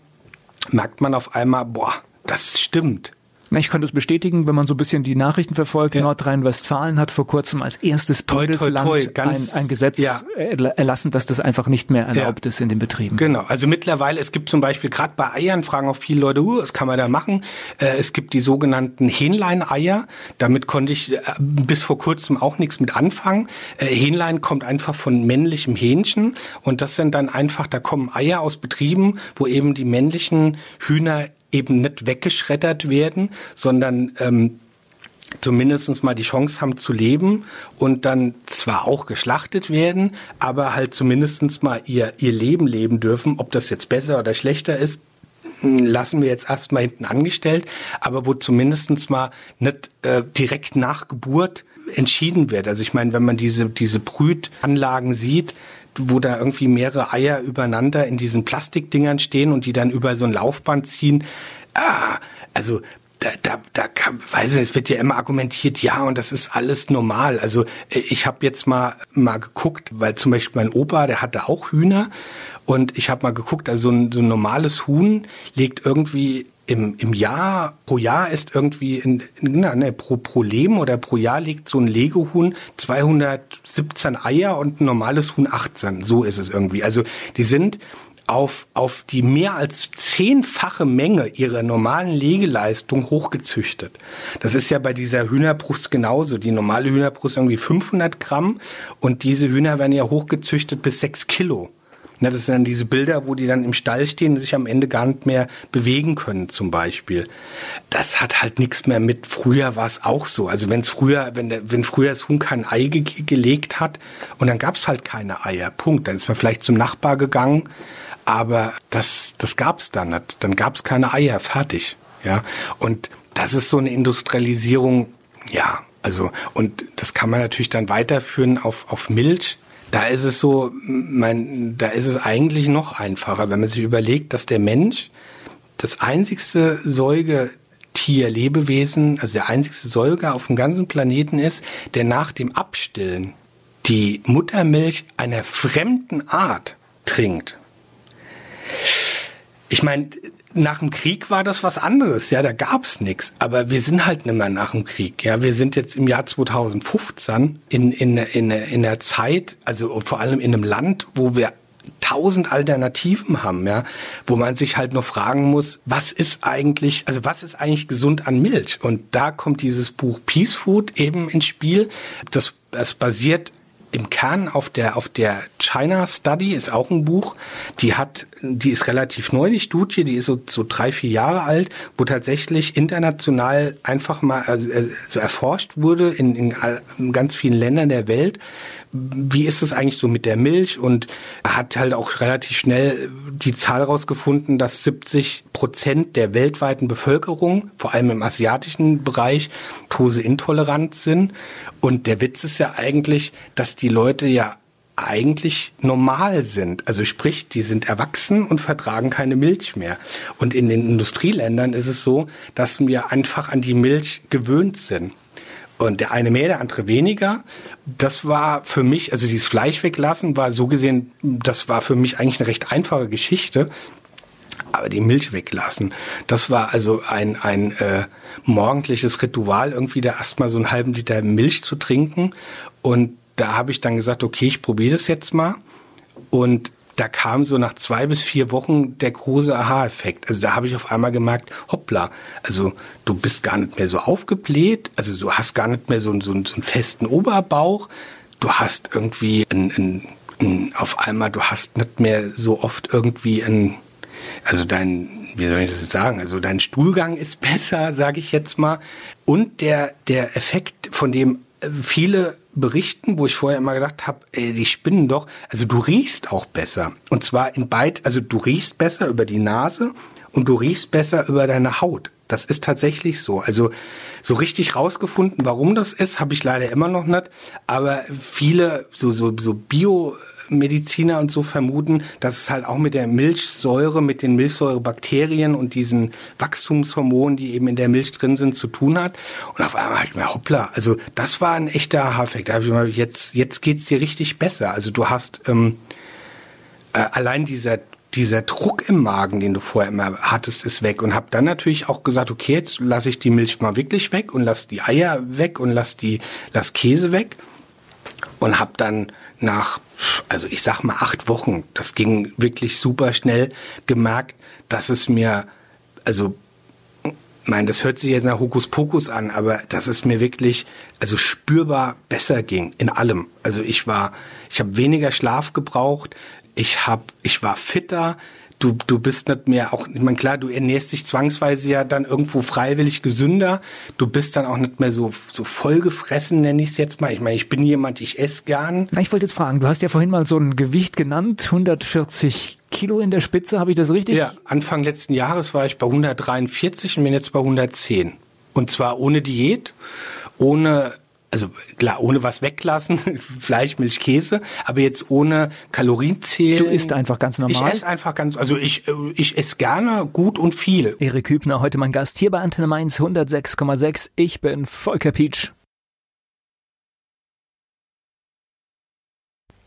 merkt man auf einmal, boah, das stimmt. Ich kann das bestätigen, wenn man so ein bisschen die Nachrichten verfolgt. Ja. Nordrhein-Westfalen hat vor kurzem als erstes Bundesland ein, ein, Gesetz ja. erlassen, dass das einfach nicht mehr erlaubt ja. ist in den Betrieben. Genau. Also mittlerweile, es gibt zum Beispiel gerade bei Eiern fragen auch viele Leute, uh, was kann man da machen? Äh, es gibt die sogenannten Hähnlein-Eier. Damit konnte ich äh, bis vor kurzem auch nichts mit anfangen. Äh, Hähnlein kommt einfach von männlichem Hähnchen und das sind dann einfach, da kommen Eier aus Betrieben, wo eben die männlichen Hühner eben nicht weggeschreddert werden, sondern ähm, zumindest mal die Chance haben zu leben und dann zwar auch geschlachtet werden, aber halt zumindest mal ihr, ihr Leben leben dürfen. Ob das jetzt besser oder schlechter ist, lassen wir jetzt erstmal hinten angestellt, aber wo zumindest mal nicht äh, direkt nach Geburt entschieden wird. Also ich meine, wenn man diese, diese Brütanlagen sieht, wo da irgendwie mehrere Eier übereinander in diesen Plastikdingern stehen und die dann über so ein Laufband ziehen. Ah, also da, da, da kann, weiß ich, es wird ja immer argumentiert, ja, und das ist alles normal. Also äh, ich habe jetzt mal mal geguckt, weil zum Beispiel mein Opa, der hatte auch Hühner und ich habe mal geguckt, also so ein, so ein normales Huhn legt irgendwie im, im Jahr, pro Jahr ist irgendwie, in, na, ne, pro, pro Leben oder pro Jahr legt so ein Legehuhn 217 Eier und ein normales Huhn 18. So ist es irgendwie. Also die sind auf, auf die mehr als zehnfache Menge ihrer normalen Legeleistung hochgezüchtet. Das ist ja bei dieser Hühnerbrust genauso. Die normale Hühnerbrust irgendwie 500 Gramm und diese Hühner werden ja hochgezüchtet bis 6 Kilo. Ne, das sind dann diese Bilder, wo die dann im Stall stehen und sich am Ende gar nicht mehr bewegen können, zum Beispiel. Das hat halt nichts mehr mit, früher war es auch so. Also wenn es früher, wenn, wenn früher das Huhn kein Ei ge gelegt hat und dann gab es halt keine Eier, Punkt. Dann ist man vielleicht zum Nachbar gegangen, aber das, das gab es dann nicht. Dann gab es keine Eier, fertig. Ja, und das ist so eine Industrialisierung, ja, also, und das kann man natürlich dann weiterführen auf, auf Milch da ist es so, mein, da ist es eigentlich noch einfacher, wenn man sich überlegt, dass der Mensch das einzigste Säugetier, Lebewesen, also der einzigste Säuger auf dem ganzen Planeten ist, der nach dem Abstillen die Muttermilch einer fremden Art trinkt. Ich meine, nach dem Krieg war das was anderes. Ja, da gab's nichts. Aber wir sind halt nicht mehr nach dem Krieg. Ja, wir sind jetzt im Jahr 2015 in, in, in, in der Zeit, also vor allem in einem Land, wo wir tausend Alternativen haben, ja, wo man sich halt nur fragen muss, was ist eigentlich, also was ist eigentlich gesund an Milch? Und da kommt dieses Buch Peace Food eben ins Spiel. Das, das basiert im Kern auf der, auf der China Study ist auch ein Buch. Die hat, die ist relativ neu, die Studie, die ist so, so drei, vier Jahre alt, wo tatsächlich international einfach mal also, erforscht wurde in, in ganz vielen Ländern der Welt, wie ist es eigentlich so mit der Milch und hat halt auch relativ schnell die Zahl rausgefunden, dass 70 Prozent der weltweiten Bevölkerung, vor allem im asiatischen Bereich, Tose-intolerant sind. Und der Witz ist ja eigentlich, dass die Leute ja eigentlich normal sind. Also sprich, die sind erwachsen und vertragen keine Milch mehr. Und in den Industrieländern ist es so, dass wir einfach an die Milch gewöhnt sind. Und der eine mehr, der andere weniger. Das war für mich, also dieses Fleisch weglassen, war so gesehen, das war für mich eigentlich eine recht einfache Geschichte. Aber die Milch weglassen, das war also ein, ein äh, morgendliches Ritual, irgendwie da erstmal so einen halben Liter Milch zu trinken. Und da habe ich dann gesagt, okay, ich probiere das jetzt mal. Und da kam so nach zwei bis vier Wochen der große Aha-Effekt. Also da habe ich auf einmal gemerkt, hoppla, also du bist gar nicht mehr so aufgebläht, also du hast gar nicht mehr so, so, so einen festen Oberbauch, du hast irgendwie ein, ein, ein, auf einmal, du hast nicht mehr so oft irgendwie ein, also dein, wie soll ich das jetzt sagen? Also dein Stuhlgang ist besser, sage ich jetzt mal. Und der, der Effekt, von dem viele berichten, wo ich vorher immer gedacht habe, ey, die spinnen doch. Also du riechst auch besser. Und zwar in beid, also du riechst besser über die Nase und du riechst besser über deine Haut. Das ist tatsächlich so. Also so richtig rausgefunden, warum das ist, habe ich leider immer noch nicht. Aber viele so so so Bio Mediziner und so vermuten, dass es halt auch mit der Milchsäure, mit den Milchsäurebakterien und diesen Wachstumshormonen, die eben in der Milch drin sind, zu tun hat. Und auf einmal habe ich mir, hoppla, also das war ein echter Aha-Effekt. Da jetzt, jetzt geht's dir richtig besser. Also du hast ähm, äh, allein dieser dieser Druck im Magen, den du vorher immer hattest, ist weg und habe dann natürlich auch gesagt, okay, jetzt lasse ich die Milch mal wirklich weg und lass die Eier weg und lass die lass Käse weg und habe dann nach also ich sag mal acht Wochen, das ging wirklich super schnell, gemerkt, dass es mir also mein, das hört sich jetzt nach Hokuspokus an, aber dass es mir wirklich also spürbar besser ging in allem. Also ich war, ich habe weniger Schlaf gebraucht, ich hab, ich war fitter, du, du bist nicht mehr auch, ich meine, klar, du ernährst dich zwangsweise ja dann irgendwo freiwillig gesünder. Du bist dann auch nicht mehr so, so vollgefressen, nenne ich es jetzt mal. Ich meine, ich bin jemand, ich esse gern. Ich wollte jetzt fragen, du hast ja vorhin mal so ein Gewicht genannt, 140 Kilo in der Spitze, habe ich das richtig? Ja, Anfang letzten Jahres war ich bei 143 und bin jetzt bei 110. Und zwar ohne Diät, ohne also klar, ohne was weglassen, [LAUGHS] Fleisch, Milch, Käse, aber jetzt ohne Kalorienzählen. Du isst einfach ganz normal. Ich esse einfach ganz, also ich, äh, ich esse gerne gut und viel. Erik Hübner, heute mein Gast hier bei Antenne Mainz 106,6. Ich bin Volker Pietsch.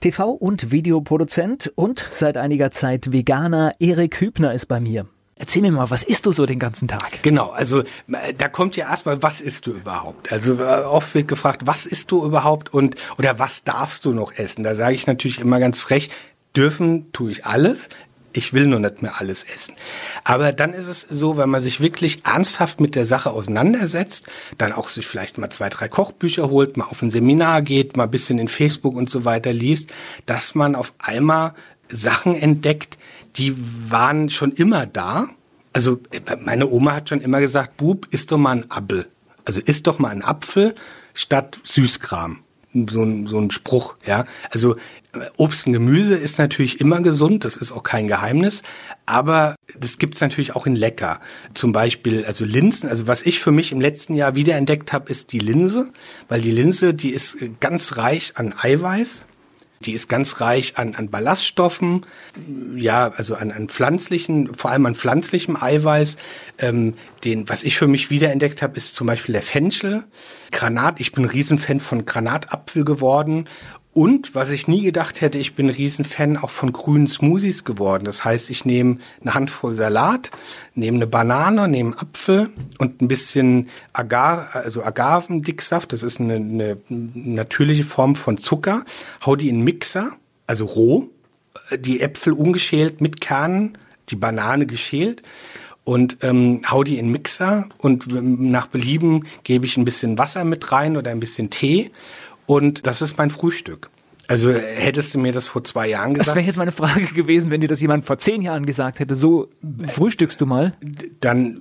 TV- und Videoproduzent und seit einiger Zeit Veganer Erik Hübner ist bei mir. Erzähl mir mal, was isst du so den ganzen Tag? Genau, also da kommt ja erstmal, was isst du überhaupt? Also äh, oft wird gefragt, was isst du überhaupt und oder was darfst du noch essen? Da sage ich natürlich immer ganz frech, dürfen tue ich alles. Ich will nur nicht mehr alles essen. Aber dann ist es so, wenn man sich wirklich ernsthaft mit der Sache auseinandersetzt, dann auch sich vielleicht mal zwei, drei Kochbücher holt, mal auf ein Seminar geht, mal ein bisschen in Facebook und so weiter liest, dass man auf einmal Sachen entdeckt, die waren schon immer da. Also meine Oma hat schon immer gesagt, Bub, isst doch mal ein Apfel. Also isst doch mal ein Apfel statt Süßkram. So ein, so ein Spruch, ja. Also Obst und Gemüse ist natürlich immer gesund, das ist auch kein Geheimnis, aber das gibt's natürlich auch in lecker. Zum Beispiel, also Linsen, also was ich für mich im letzten Jahr wiederentdeckt habe, ist die Linse, weil die Linse, die ist ganz reich an Eiweiß, die ist ganz reich an, an Ballaststoffen, ja, also an, an pflanzlichen, vor allem an pflanzlichem Eiweiß. Ähm, den, was ich für mich wiederentdeckt habe, ist zum Beispiel der Fenchel. Granat, ich bin ein Riesenfan von Granatapfel geworden und was ich nie gedacht hätte, ich bin Riesenfan auch von grünen Smoothies geworden. Das heißt, ich nehme eine Handvoll Salat, nehme eine Banane, nehme einen Apfel und ein bisschen Agar, also Agavendicksaft. Das ist eine, eine natürliche Form von Zucker. Hau die in einen Mixer, also roh, die Äpfel ungeschält mit Kernen, die Banane geschält und ähm, hau die in den Mixer und nach Belieben gebe ich ein bisschen Wasser mit rein oder ein bisschen Tee und das ist mein Frühstück. Also hättest du mir das vor zwei Jahren gesagt. Das wäre jetzt meine Frage gewesen, wenn dir das jemand vor zehn Jahren gesagt hätte. So frühstückst du mal? Dann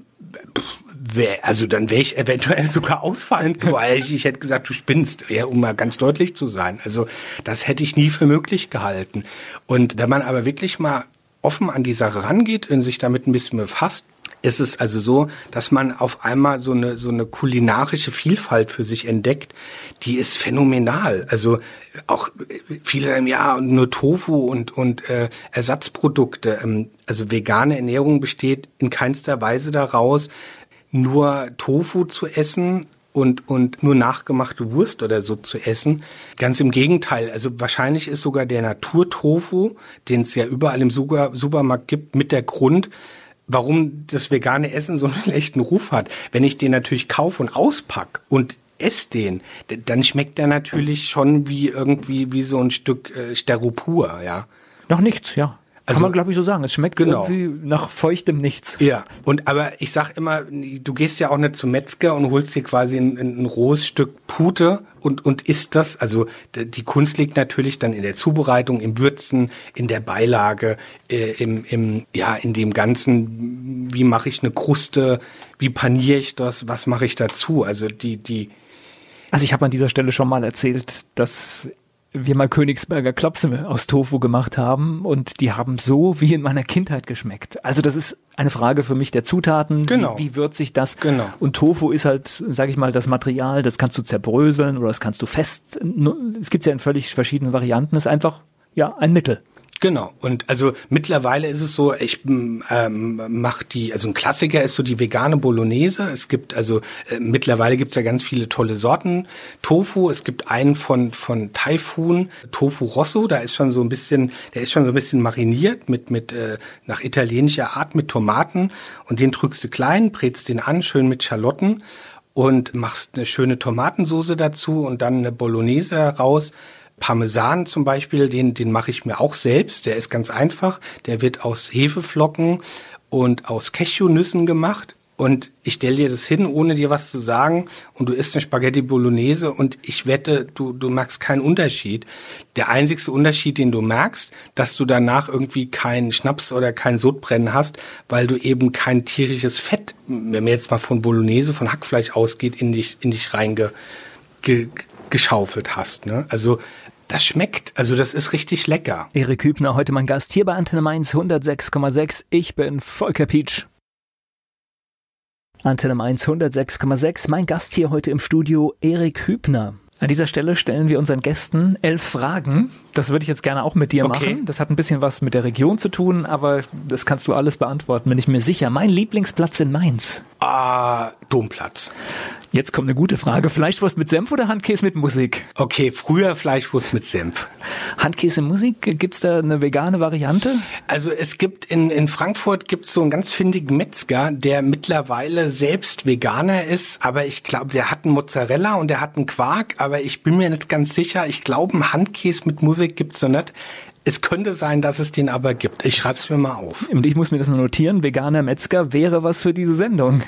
wär, also dann wäre ich eventuell [LAUGHS] sogar ausfallend weil ich, ich hätte gesagt, du spinnst, ja, um mal ganz deutlich zu sein. Also das hätte ich nie für möglich gehalten. Und wenn man aber wirklich mal offen an die Sache rangeht und sich damit ein bisschen befasst, ist es also so, dass man auf einmal so eine, so eine kulinarische Vielfalt für sich entdeckt, die ist phänomenal. Also auch viele sagen, ja, nur Tofu und, und äh, Ersatzprodukte. Ähm, also vegane Ernährung besteht in keinster Weise daraus, nur Tofu zu essen und, und nur nachgemachte Wurst oder so zu essen. Ganz im Gegenteil. Also wahrscheinlich ist sogar der Naturtofu, den es ja überall im Supermarkt gibt, mit der Grund, warum das vegane Essen so einen [LAUGHS] schlechten Ruf hat. Wenn ich den natürlich kaufe und auspack und esse den, dann schmeckt der natürlich schon wie irgendwie wie so ein Stück äh, Steropur, ja. Noch nichts, ja. Also, Kann man, glaube ich, so sagen. Es schmeckt genau. irgendwie nach feuchtem Nichts. Ja, und aber ich sag immer, du gehst ja auch nicht zum Metzger und holst dir quasi ein, ein rohes Stück Pute und, und isst das. Also die Kunst liegt natürlich dann in der Zubereitung, im Würzen, in der Beilage, äh, im, im, ja, in dem Ganzen, wie mache ich eine Kruste, wie paniere ich das, was mache ich dazu? Also die, die also ich habe an dieser Stelle schon mal erzählt, dass wir mal Königsberger Klopse aus Tofu gemacht haben und die haben so wie in meiner Kindheit geschmeckt. Also das ist eine Frage für mich der Zutaten. Genau. Wie, wie würzig das? Genau. Und Tofu ist halt, sage ich mal, das Material, das kannst du zerbröseln oder das kannst du fest. Es gibt ja in völlig verschiedenen Varianten. Das ist einfach ja ein Mittel. Genau. Und also mittlerweile ist es so, ich ähm, mache die, also ein Klassiker ist so die vegane Bolognese. Es gibt also äh, mittlerweile gibt's ja ganz viele tolle Sorten Tofu. Es gibt einen von von Typhoon Tofu Rosso. Da ist schon so ein bisschen, der ist schon so ein bisschen mariniert mit mit äh, nach italienischer Art mit Tomaten und den drückst du klein, brätst den an, schön mit Schalotten und machst eine schöne Tomatensoße dazu und dann eine Bolognese raus Parmesan zum Beispiel, den, den mache ich mir auch selbst. Der ist ganz einfach. Der wird aus Hefeflocken und aus Cashewnüssen gemacht. Und ich stelle dir das hin, ohne dir was zu sagen. Und du isst eine Spaghetti Bolognese und ich wette, du, du merkst keinen Unterschied. Der einzigste Unterschied, den du merkst, dass du danach irgendwie keinen Schnaps oder kein Sodbrennen hast, weil du eben kein tierisches Fett, wenn man jetzt mal von Bolognese, von Hackfleisch ausgeht, in dich, in dich reinge, geschaufelt hast. Ne? Also das schmeckt, also das ist richtig lecker. Erik Hübner, heute mein Gast hier bei Antenne Mainz 106,6. Ich bin Volker Pietsch. Antenne Mainz 106,6. Mein Gast hier heute im Studio, Erik Hübner. An dieser Stelle stellen wir unseren Gästen elf Fragen. Das würde ich jetzt gerne auch mit dir okay. machen. Das hat ein bisschen was mit der Region zu tun, aber das kannst du alles beantworten, bin ich mir sicher. Mein Lieblingsplatz in Mainz? Ah, Domplatz. Jetzt kommt eine gute Frage. Fleischwurst mit Senf oder Handkäse mit Musik? Okay, früher Fleischwurst mit Senf. Handkäse mit Musik, gibt's da eine vegane Variante? Also es gibt in, in Frankfurt gibt's so einen ganz findigen Metzger, der mittlerweile selbst Veganer ist, aber ich glaube, der hat einen Mozzarella und der hat einen Quark, aber ich bin mir nicht ganz sicher. Ich glaube, einen Handkäse mit Musik gibt's noch nicht. Es könnte sein, dass es den aber gibt. Ich schreibe es mir mal auf. Und ich muss mir das mal notieren. Veganer Metzger wäre was für diese Sendung.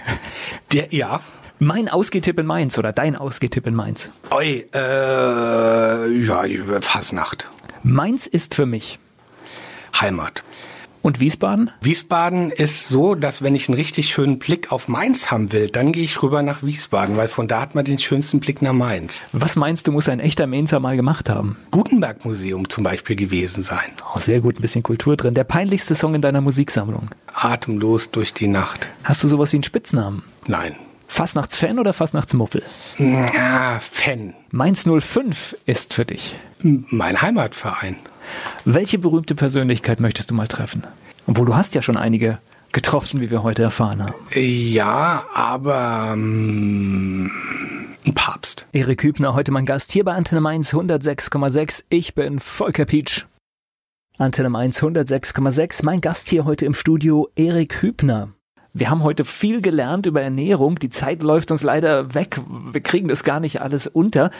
Der, ja, mein Ausgehtipp in Mainz oder dein Ausgehtipp in Mainz? Oi, äh, ja, Fasnacht. Mainz ist für mich Heimat. Und Wiesbaden? Wiesbaden ist so, dass wenn ich einen richtig schönen Blick auf Mainz haben will, dann gehe ich rüber nach Wiesbaden, weil von da hat man den schönsten Blick nach Mainz. Was meinst du, muss ein echter Mainzer mal gemacht haben? Gutenberg Museum zum Beispiel gewesen sein. Oh, sehr gut, ein bisschen Kultur drin. Der peinlichste Song in deiner Musiksammlung? Atemlos durch die Nacht. Hast du sowas wie einen Spitznamen? Nein. Fastnachtsfan oder Fastnachtsmuffel? Ja, Fan. Mainz 05 ist für dich. Mein Heimatverein. Welche berühmte Persönlichkeit möchtest du mal treffen? Obwohl du hast ja schon einige getroffen, wie wir heute erfahren haben. Ja, aber ähm, ein Papst. Erik Hübner, heute mein Gast hier bei Antenne Mainz 106,6. Ich bin Volker Pietsch. Antenne Mainz 106,6. Mein Gast hier heute im Studio, Erik Hübner. Wir haben heute viel gelernt über Ernährung. Die Zeit läuft uns leider weg. Wir kriegen das gar nicht alles unter.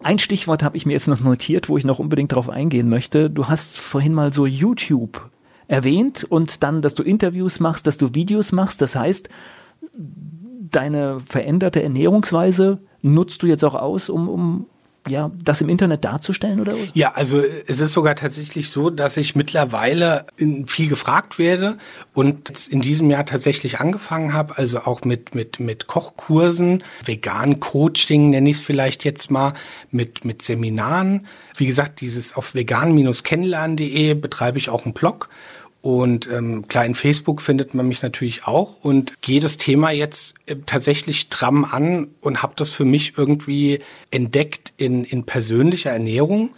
Ein Stichwort habe ich mir jetzt noch notiert, wo ich noch unbedingt darauf eingehen möchte. Du hast vorhin mal so YouTube erwähnt und dann, dass du Interviews machst, dass du Videos machst. Das heißt, deine veränderte Ernährungsweise nutzt du jetzt auch aus, um, um ja, das im Internet darzustellen oder? Ja, also es ist sogar tatsächlich so, dass ich mittlerweile viel gefragt werde und in diesem Jahr tatsächlich angefangen habe, also auch mit mit mit Kochkursen, vegan Coaching nenne ich es vielleicht jetzt mal, mit mit Seminaren. Wie gesagt, dieses auf vegan-kennenlernen.de betreibe ich auch einen Blog und ähm, klar, in Facebook findet man mich natürlich auch und gehe das Thema jetzt äh, tatsächlich stramm an und habe das für mich irgendwie entdeckt in, in persönlicher Ernährung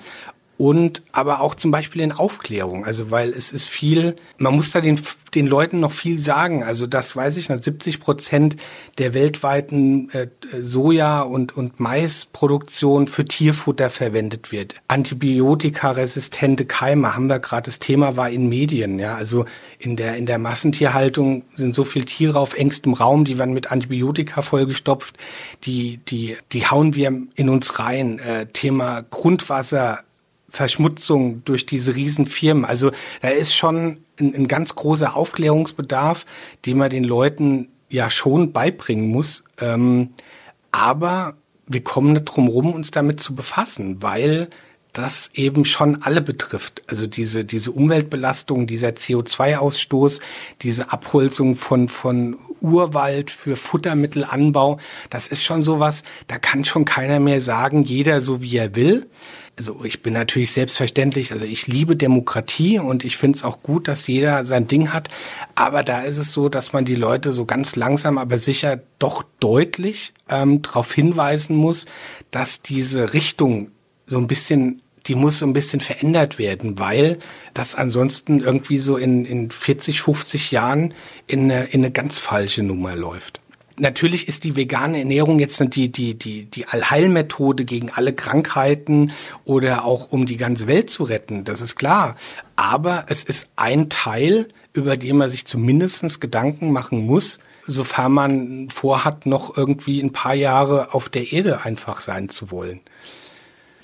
und aber auch zum Beispiel in Aufklärung. Also weil es ist viel, man muss da den, den Leuten noch viel sagen. Also das weiß ich, 70 Prozent der weltweiten äh, Soja- und, und Maisproduktion für Tierfutter verwendet wird. Antibiotikaresistente Keime haben wir gerade, das Thema war in Medien. Ja, Also in der, in der Massentierhaltung sind so viele Tiere auf engstem Raum, die werden mit Antibiotika vollgestopft, die, die, die hauen wir in uns rein. Äh, Thema Grundwasser, Verschmutzung durch diese Riesenfirmen. Also da ist schon ein, ein ganz großer Aufklärungsbedarf, den man den Leuten ja schon beibringen muss. Ähm, aber wir kommen nicht drum rum, uns damit zu befassen, weil das eben schon alle betrifft. Also diese, diese Umweltbelastung, dieser CO2-Ausstoß, diese Abholzung von, von Urwald für Futtermittelanbau, das ist schon sowas, da kann schon keiner mehr sagen, jeder so wie er will also ich bin natürlich selbstverständlich, also ich liebe Demokratie und ich finde es auch gut, dass jeder sein Ding hat. Aber da ist es so, dass man die Leute so ganz langsam, aber sicher doch deutlich ähm, darauf hinweisen muss, dass diese Richtung so ein bisschen die muss so ein bisschen verändert werden, weil das ansonsten irgendwie so in, in 40, 50 Jahren in eine, in eine ganz falsche Nummer läuft. Natürlich ist die vegane Ernährung jetzt die, die, die, die Allheilmethode gegen alle Krankheiten oder auch um die ganze Welt zu retten. Das ist klar. Aber es ist ein Teil, über den man sich zumindestens Gedanken machen muss, sofern man vorhat, noch irgendwie ein paar Jahre auf der Erde einfach sein zu wollen.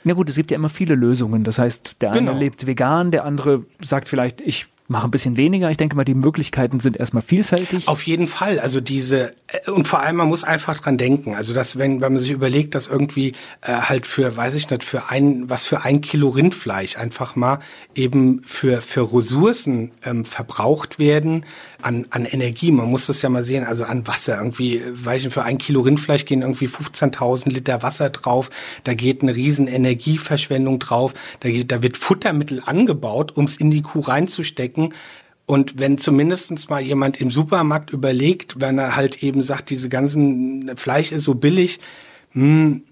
Na gut, es gibt ja immer viele Lösungen. Das heißt, der eine genau. lebt vegan, der andere sagt vielleicht, ich mache ein bisschen weniger. Ich denke mal, die Möglichkeiten sind erstmal vielfältig. Auf jeden Fall. Also diese äh, und vor allem man muss einfach dran denken. Also dass wenn wenn man sich überlegt, dass irgendwie äh, halt für weiß ich nicht für ein was für ein Kilo Rindfleisch einfach mal eben für für Ressourcen ähm, verbraucht werden an an Energie. Man muss das ja mal sehen. Also an Wasser irgendwie. Weiß ich nicht, für ein Kilo Rindfleisch gehen irgendwie 15.000 Liter Wasser drauf. Da geht eine riesen Energieverschwendung drauf. Da geht da wird Futtermittel angebaut, ums in die Kuh reinzustecken denken. Und wenn zumindestens mal jemand im Supermarkt überlegt, wenn er halt eben sagt, diese ganzen Fleisch ist so billig, hm,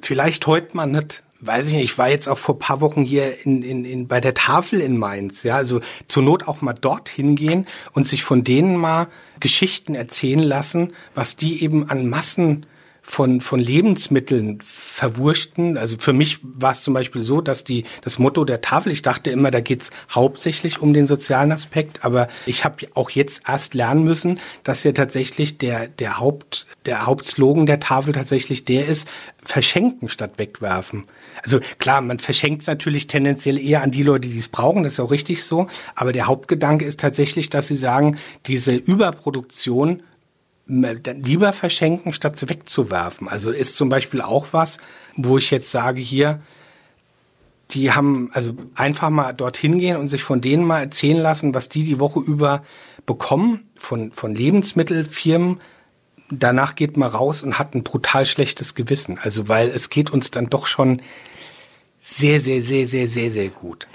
vielleicht heute mal nicht weiß ich nicht, ich war jetzt auch vor paar Wochen hier in, in, in, bei der Tafel in Mainz, ja, also zur Not auch mal dort hingehen und sich von denen mal Geschichten erzählen lassen, was die eben an Massen von, von Lebensmitteln verwurschten. Also für mich war es zum Beispiel so, dass die, das Motto der Tafel, ich dachte immer, da geht's hauptsächlich um den sozialen Aspekt, aber ich habe auch jetzt erst lernen müssen, dass ja tatsächlich der, der Haupt, der Hauptslogan der Tafel tatsächlich der ist, verschenken statt wegwerfen. Also klar, man verschenkt es natürlich tendenziell eher an die Leute, die es brauchen, das ist auch richtig so, aber der Hauptgedanke ist tatsächlich, dass sie sagen, diese Überproduktion lieber verschenken, statt wegzuwerfen. Also ist zum Beispiel auch was, wo ich jetzt sage hier, die haben also einfach mal dorthin gehen und sich von denen mal erzählen lassen, was die die Woche über bekommen von, von Lebensmittelfirmen. Danach geht man raus und hat ein brutal schlechtes Gewissen. Also weil es geht uns dann doch schon sehr, sehr, sehr, sehr, sehr, sehr gut.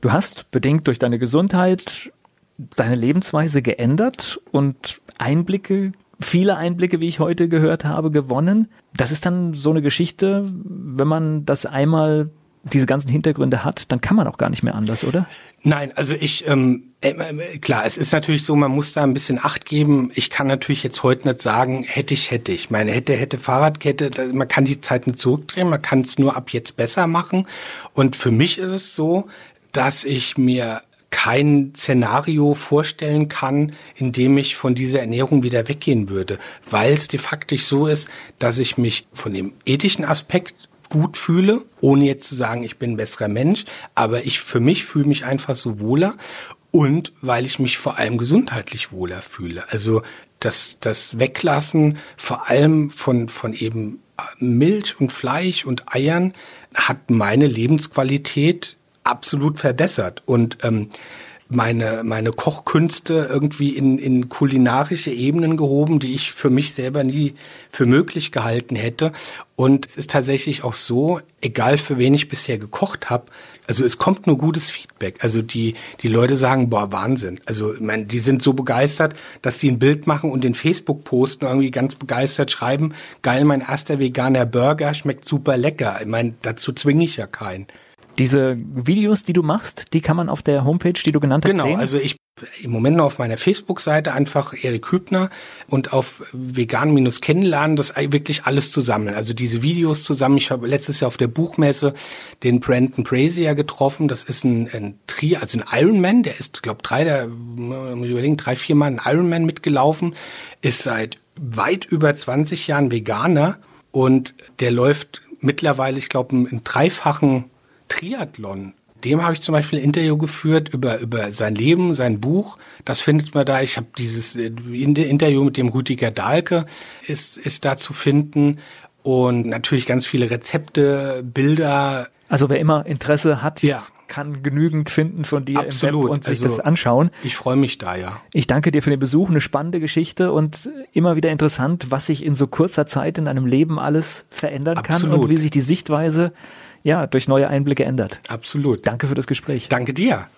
Du hast bedingt durch deine Gesundheit deine Lebensweise geändert und Einblicke, viele Einblicke, wie ich heute gehört habe, gewonnen. Das ist dann so eine Geschichte, wenn man das einmal diese ganzen Hintergründe hat, dann kann man auch gar nicht mehr anders, oder? Nein, also ich, ähm, äh, äh, klar, es ist natürlich so, man muss da ein bisschen Acht geben. Ich kann natürlich jetzt heute nicht sagen, hätte ich, hätte ich. Meine hätte, hätte Fahrradkette, man kann die Zeit nicht zurückdrehen, man kann es nur ab jetzt besser machen. Und für mich ist es so, dass ich mir kein Szenario vorstellen kann, in dem ich von dieser Ernährung wieder weggehen würde, weil es de facto so ist, dass ich mich von dem ethischen Aspekt gut fühle, ohne jetzt zu sagen, ich bin ein besserer Mensch, aber ich für mich fühle mich einfach so wohler und weil ich mich vor allem gesundheitlich wohler fühle. Also das, das Weglassen vor allem von, von eben Milch und Fleisch und Eiern hat meine Lebensqualität absolut verbessert und ähm, meine meine Kochkünste irgendwie in in kulinarische Ebenen gehoben, die ich für mich selber nie für möglich gehalten hätte. Und es ist tatsächlich auch so, egal für wen ich bisher gekocht habe, also es kommt nur gutes Feedback. Also die die Leute sagen, boah Wahnsinn. Also ich meine, die sind so begeistert, dass sie ein Bild machen und den Facebook posten irgendwie ganz begeistert schreiben, geil, mein erster veganer Burger schmeckt super lecker. Ich meine, dazu zwinge ich ja keinen. Diese Videos, die du machst, die kann man auf der Homepage, die du genannt hast, genau, sehen? Genau, also ich im Moment noch auf meiner Facebook-Seite einfach Erik Hübner und auf vegan-kennenlernen, das wirklich alles zusammen. Also diese Videos zusammen. Ich habe letztes Jahr auf der Buchmesse den Brandon Brazier getroffen. Das ist ein, ein Tri, also ein Ironman. Der ist, glaube drei, der muss ich überlegen, drei, vier Mal ein Ironman mitgelaufen. Ist seit weit über 20 Jahren Veganer und der läuft mittlerweile, ich glaube, einen dreifachen Triathlon. Dem habe ich zum Beispiel ein Interview geführt über, über sein Leben, sein Buch. Das findet man da. Ich habe dieses äh, Interview mit dem Rüdiger Dahlke ist, ist da zu finden. Und natürlich ganz viele Rezepte, Bilder. Also wer immer Interesse hat, ja. kann genügend finden von dir Absolut. im Web und sich also, das anschauen. Ich freue mich da, ja. Ich danke dir für den Besuch, eine spannende Geschichte und immer wieder interessant, was sich in so kurzer Zeit in einem Leben alles verändern Absolut. kann und wie sich die Sichtweise ja, durch neue Einblicke ändert. Absolut. Danke für das Gespräch. Danke dir.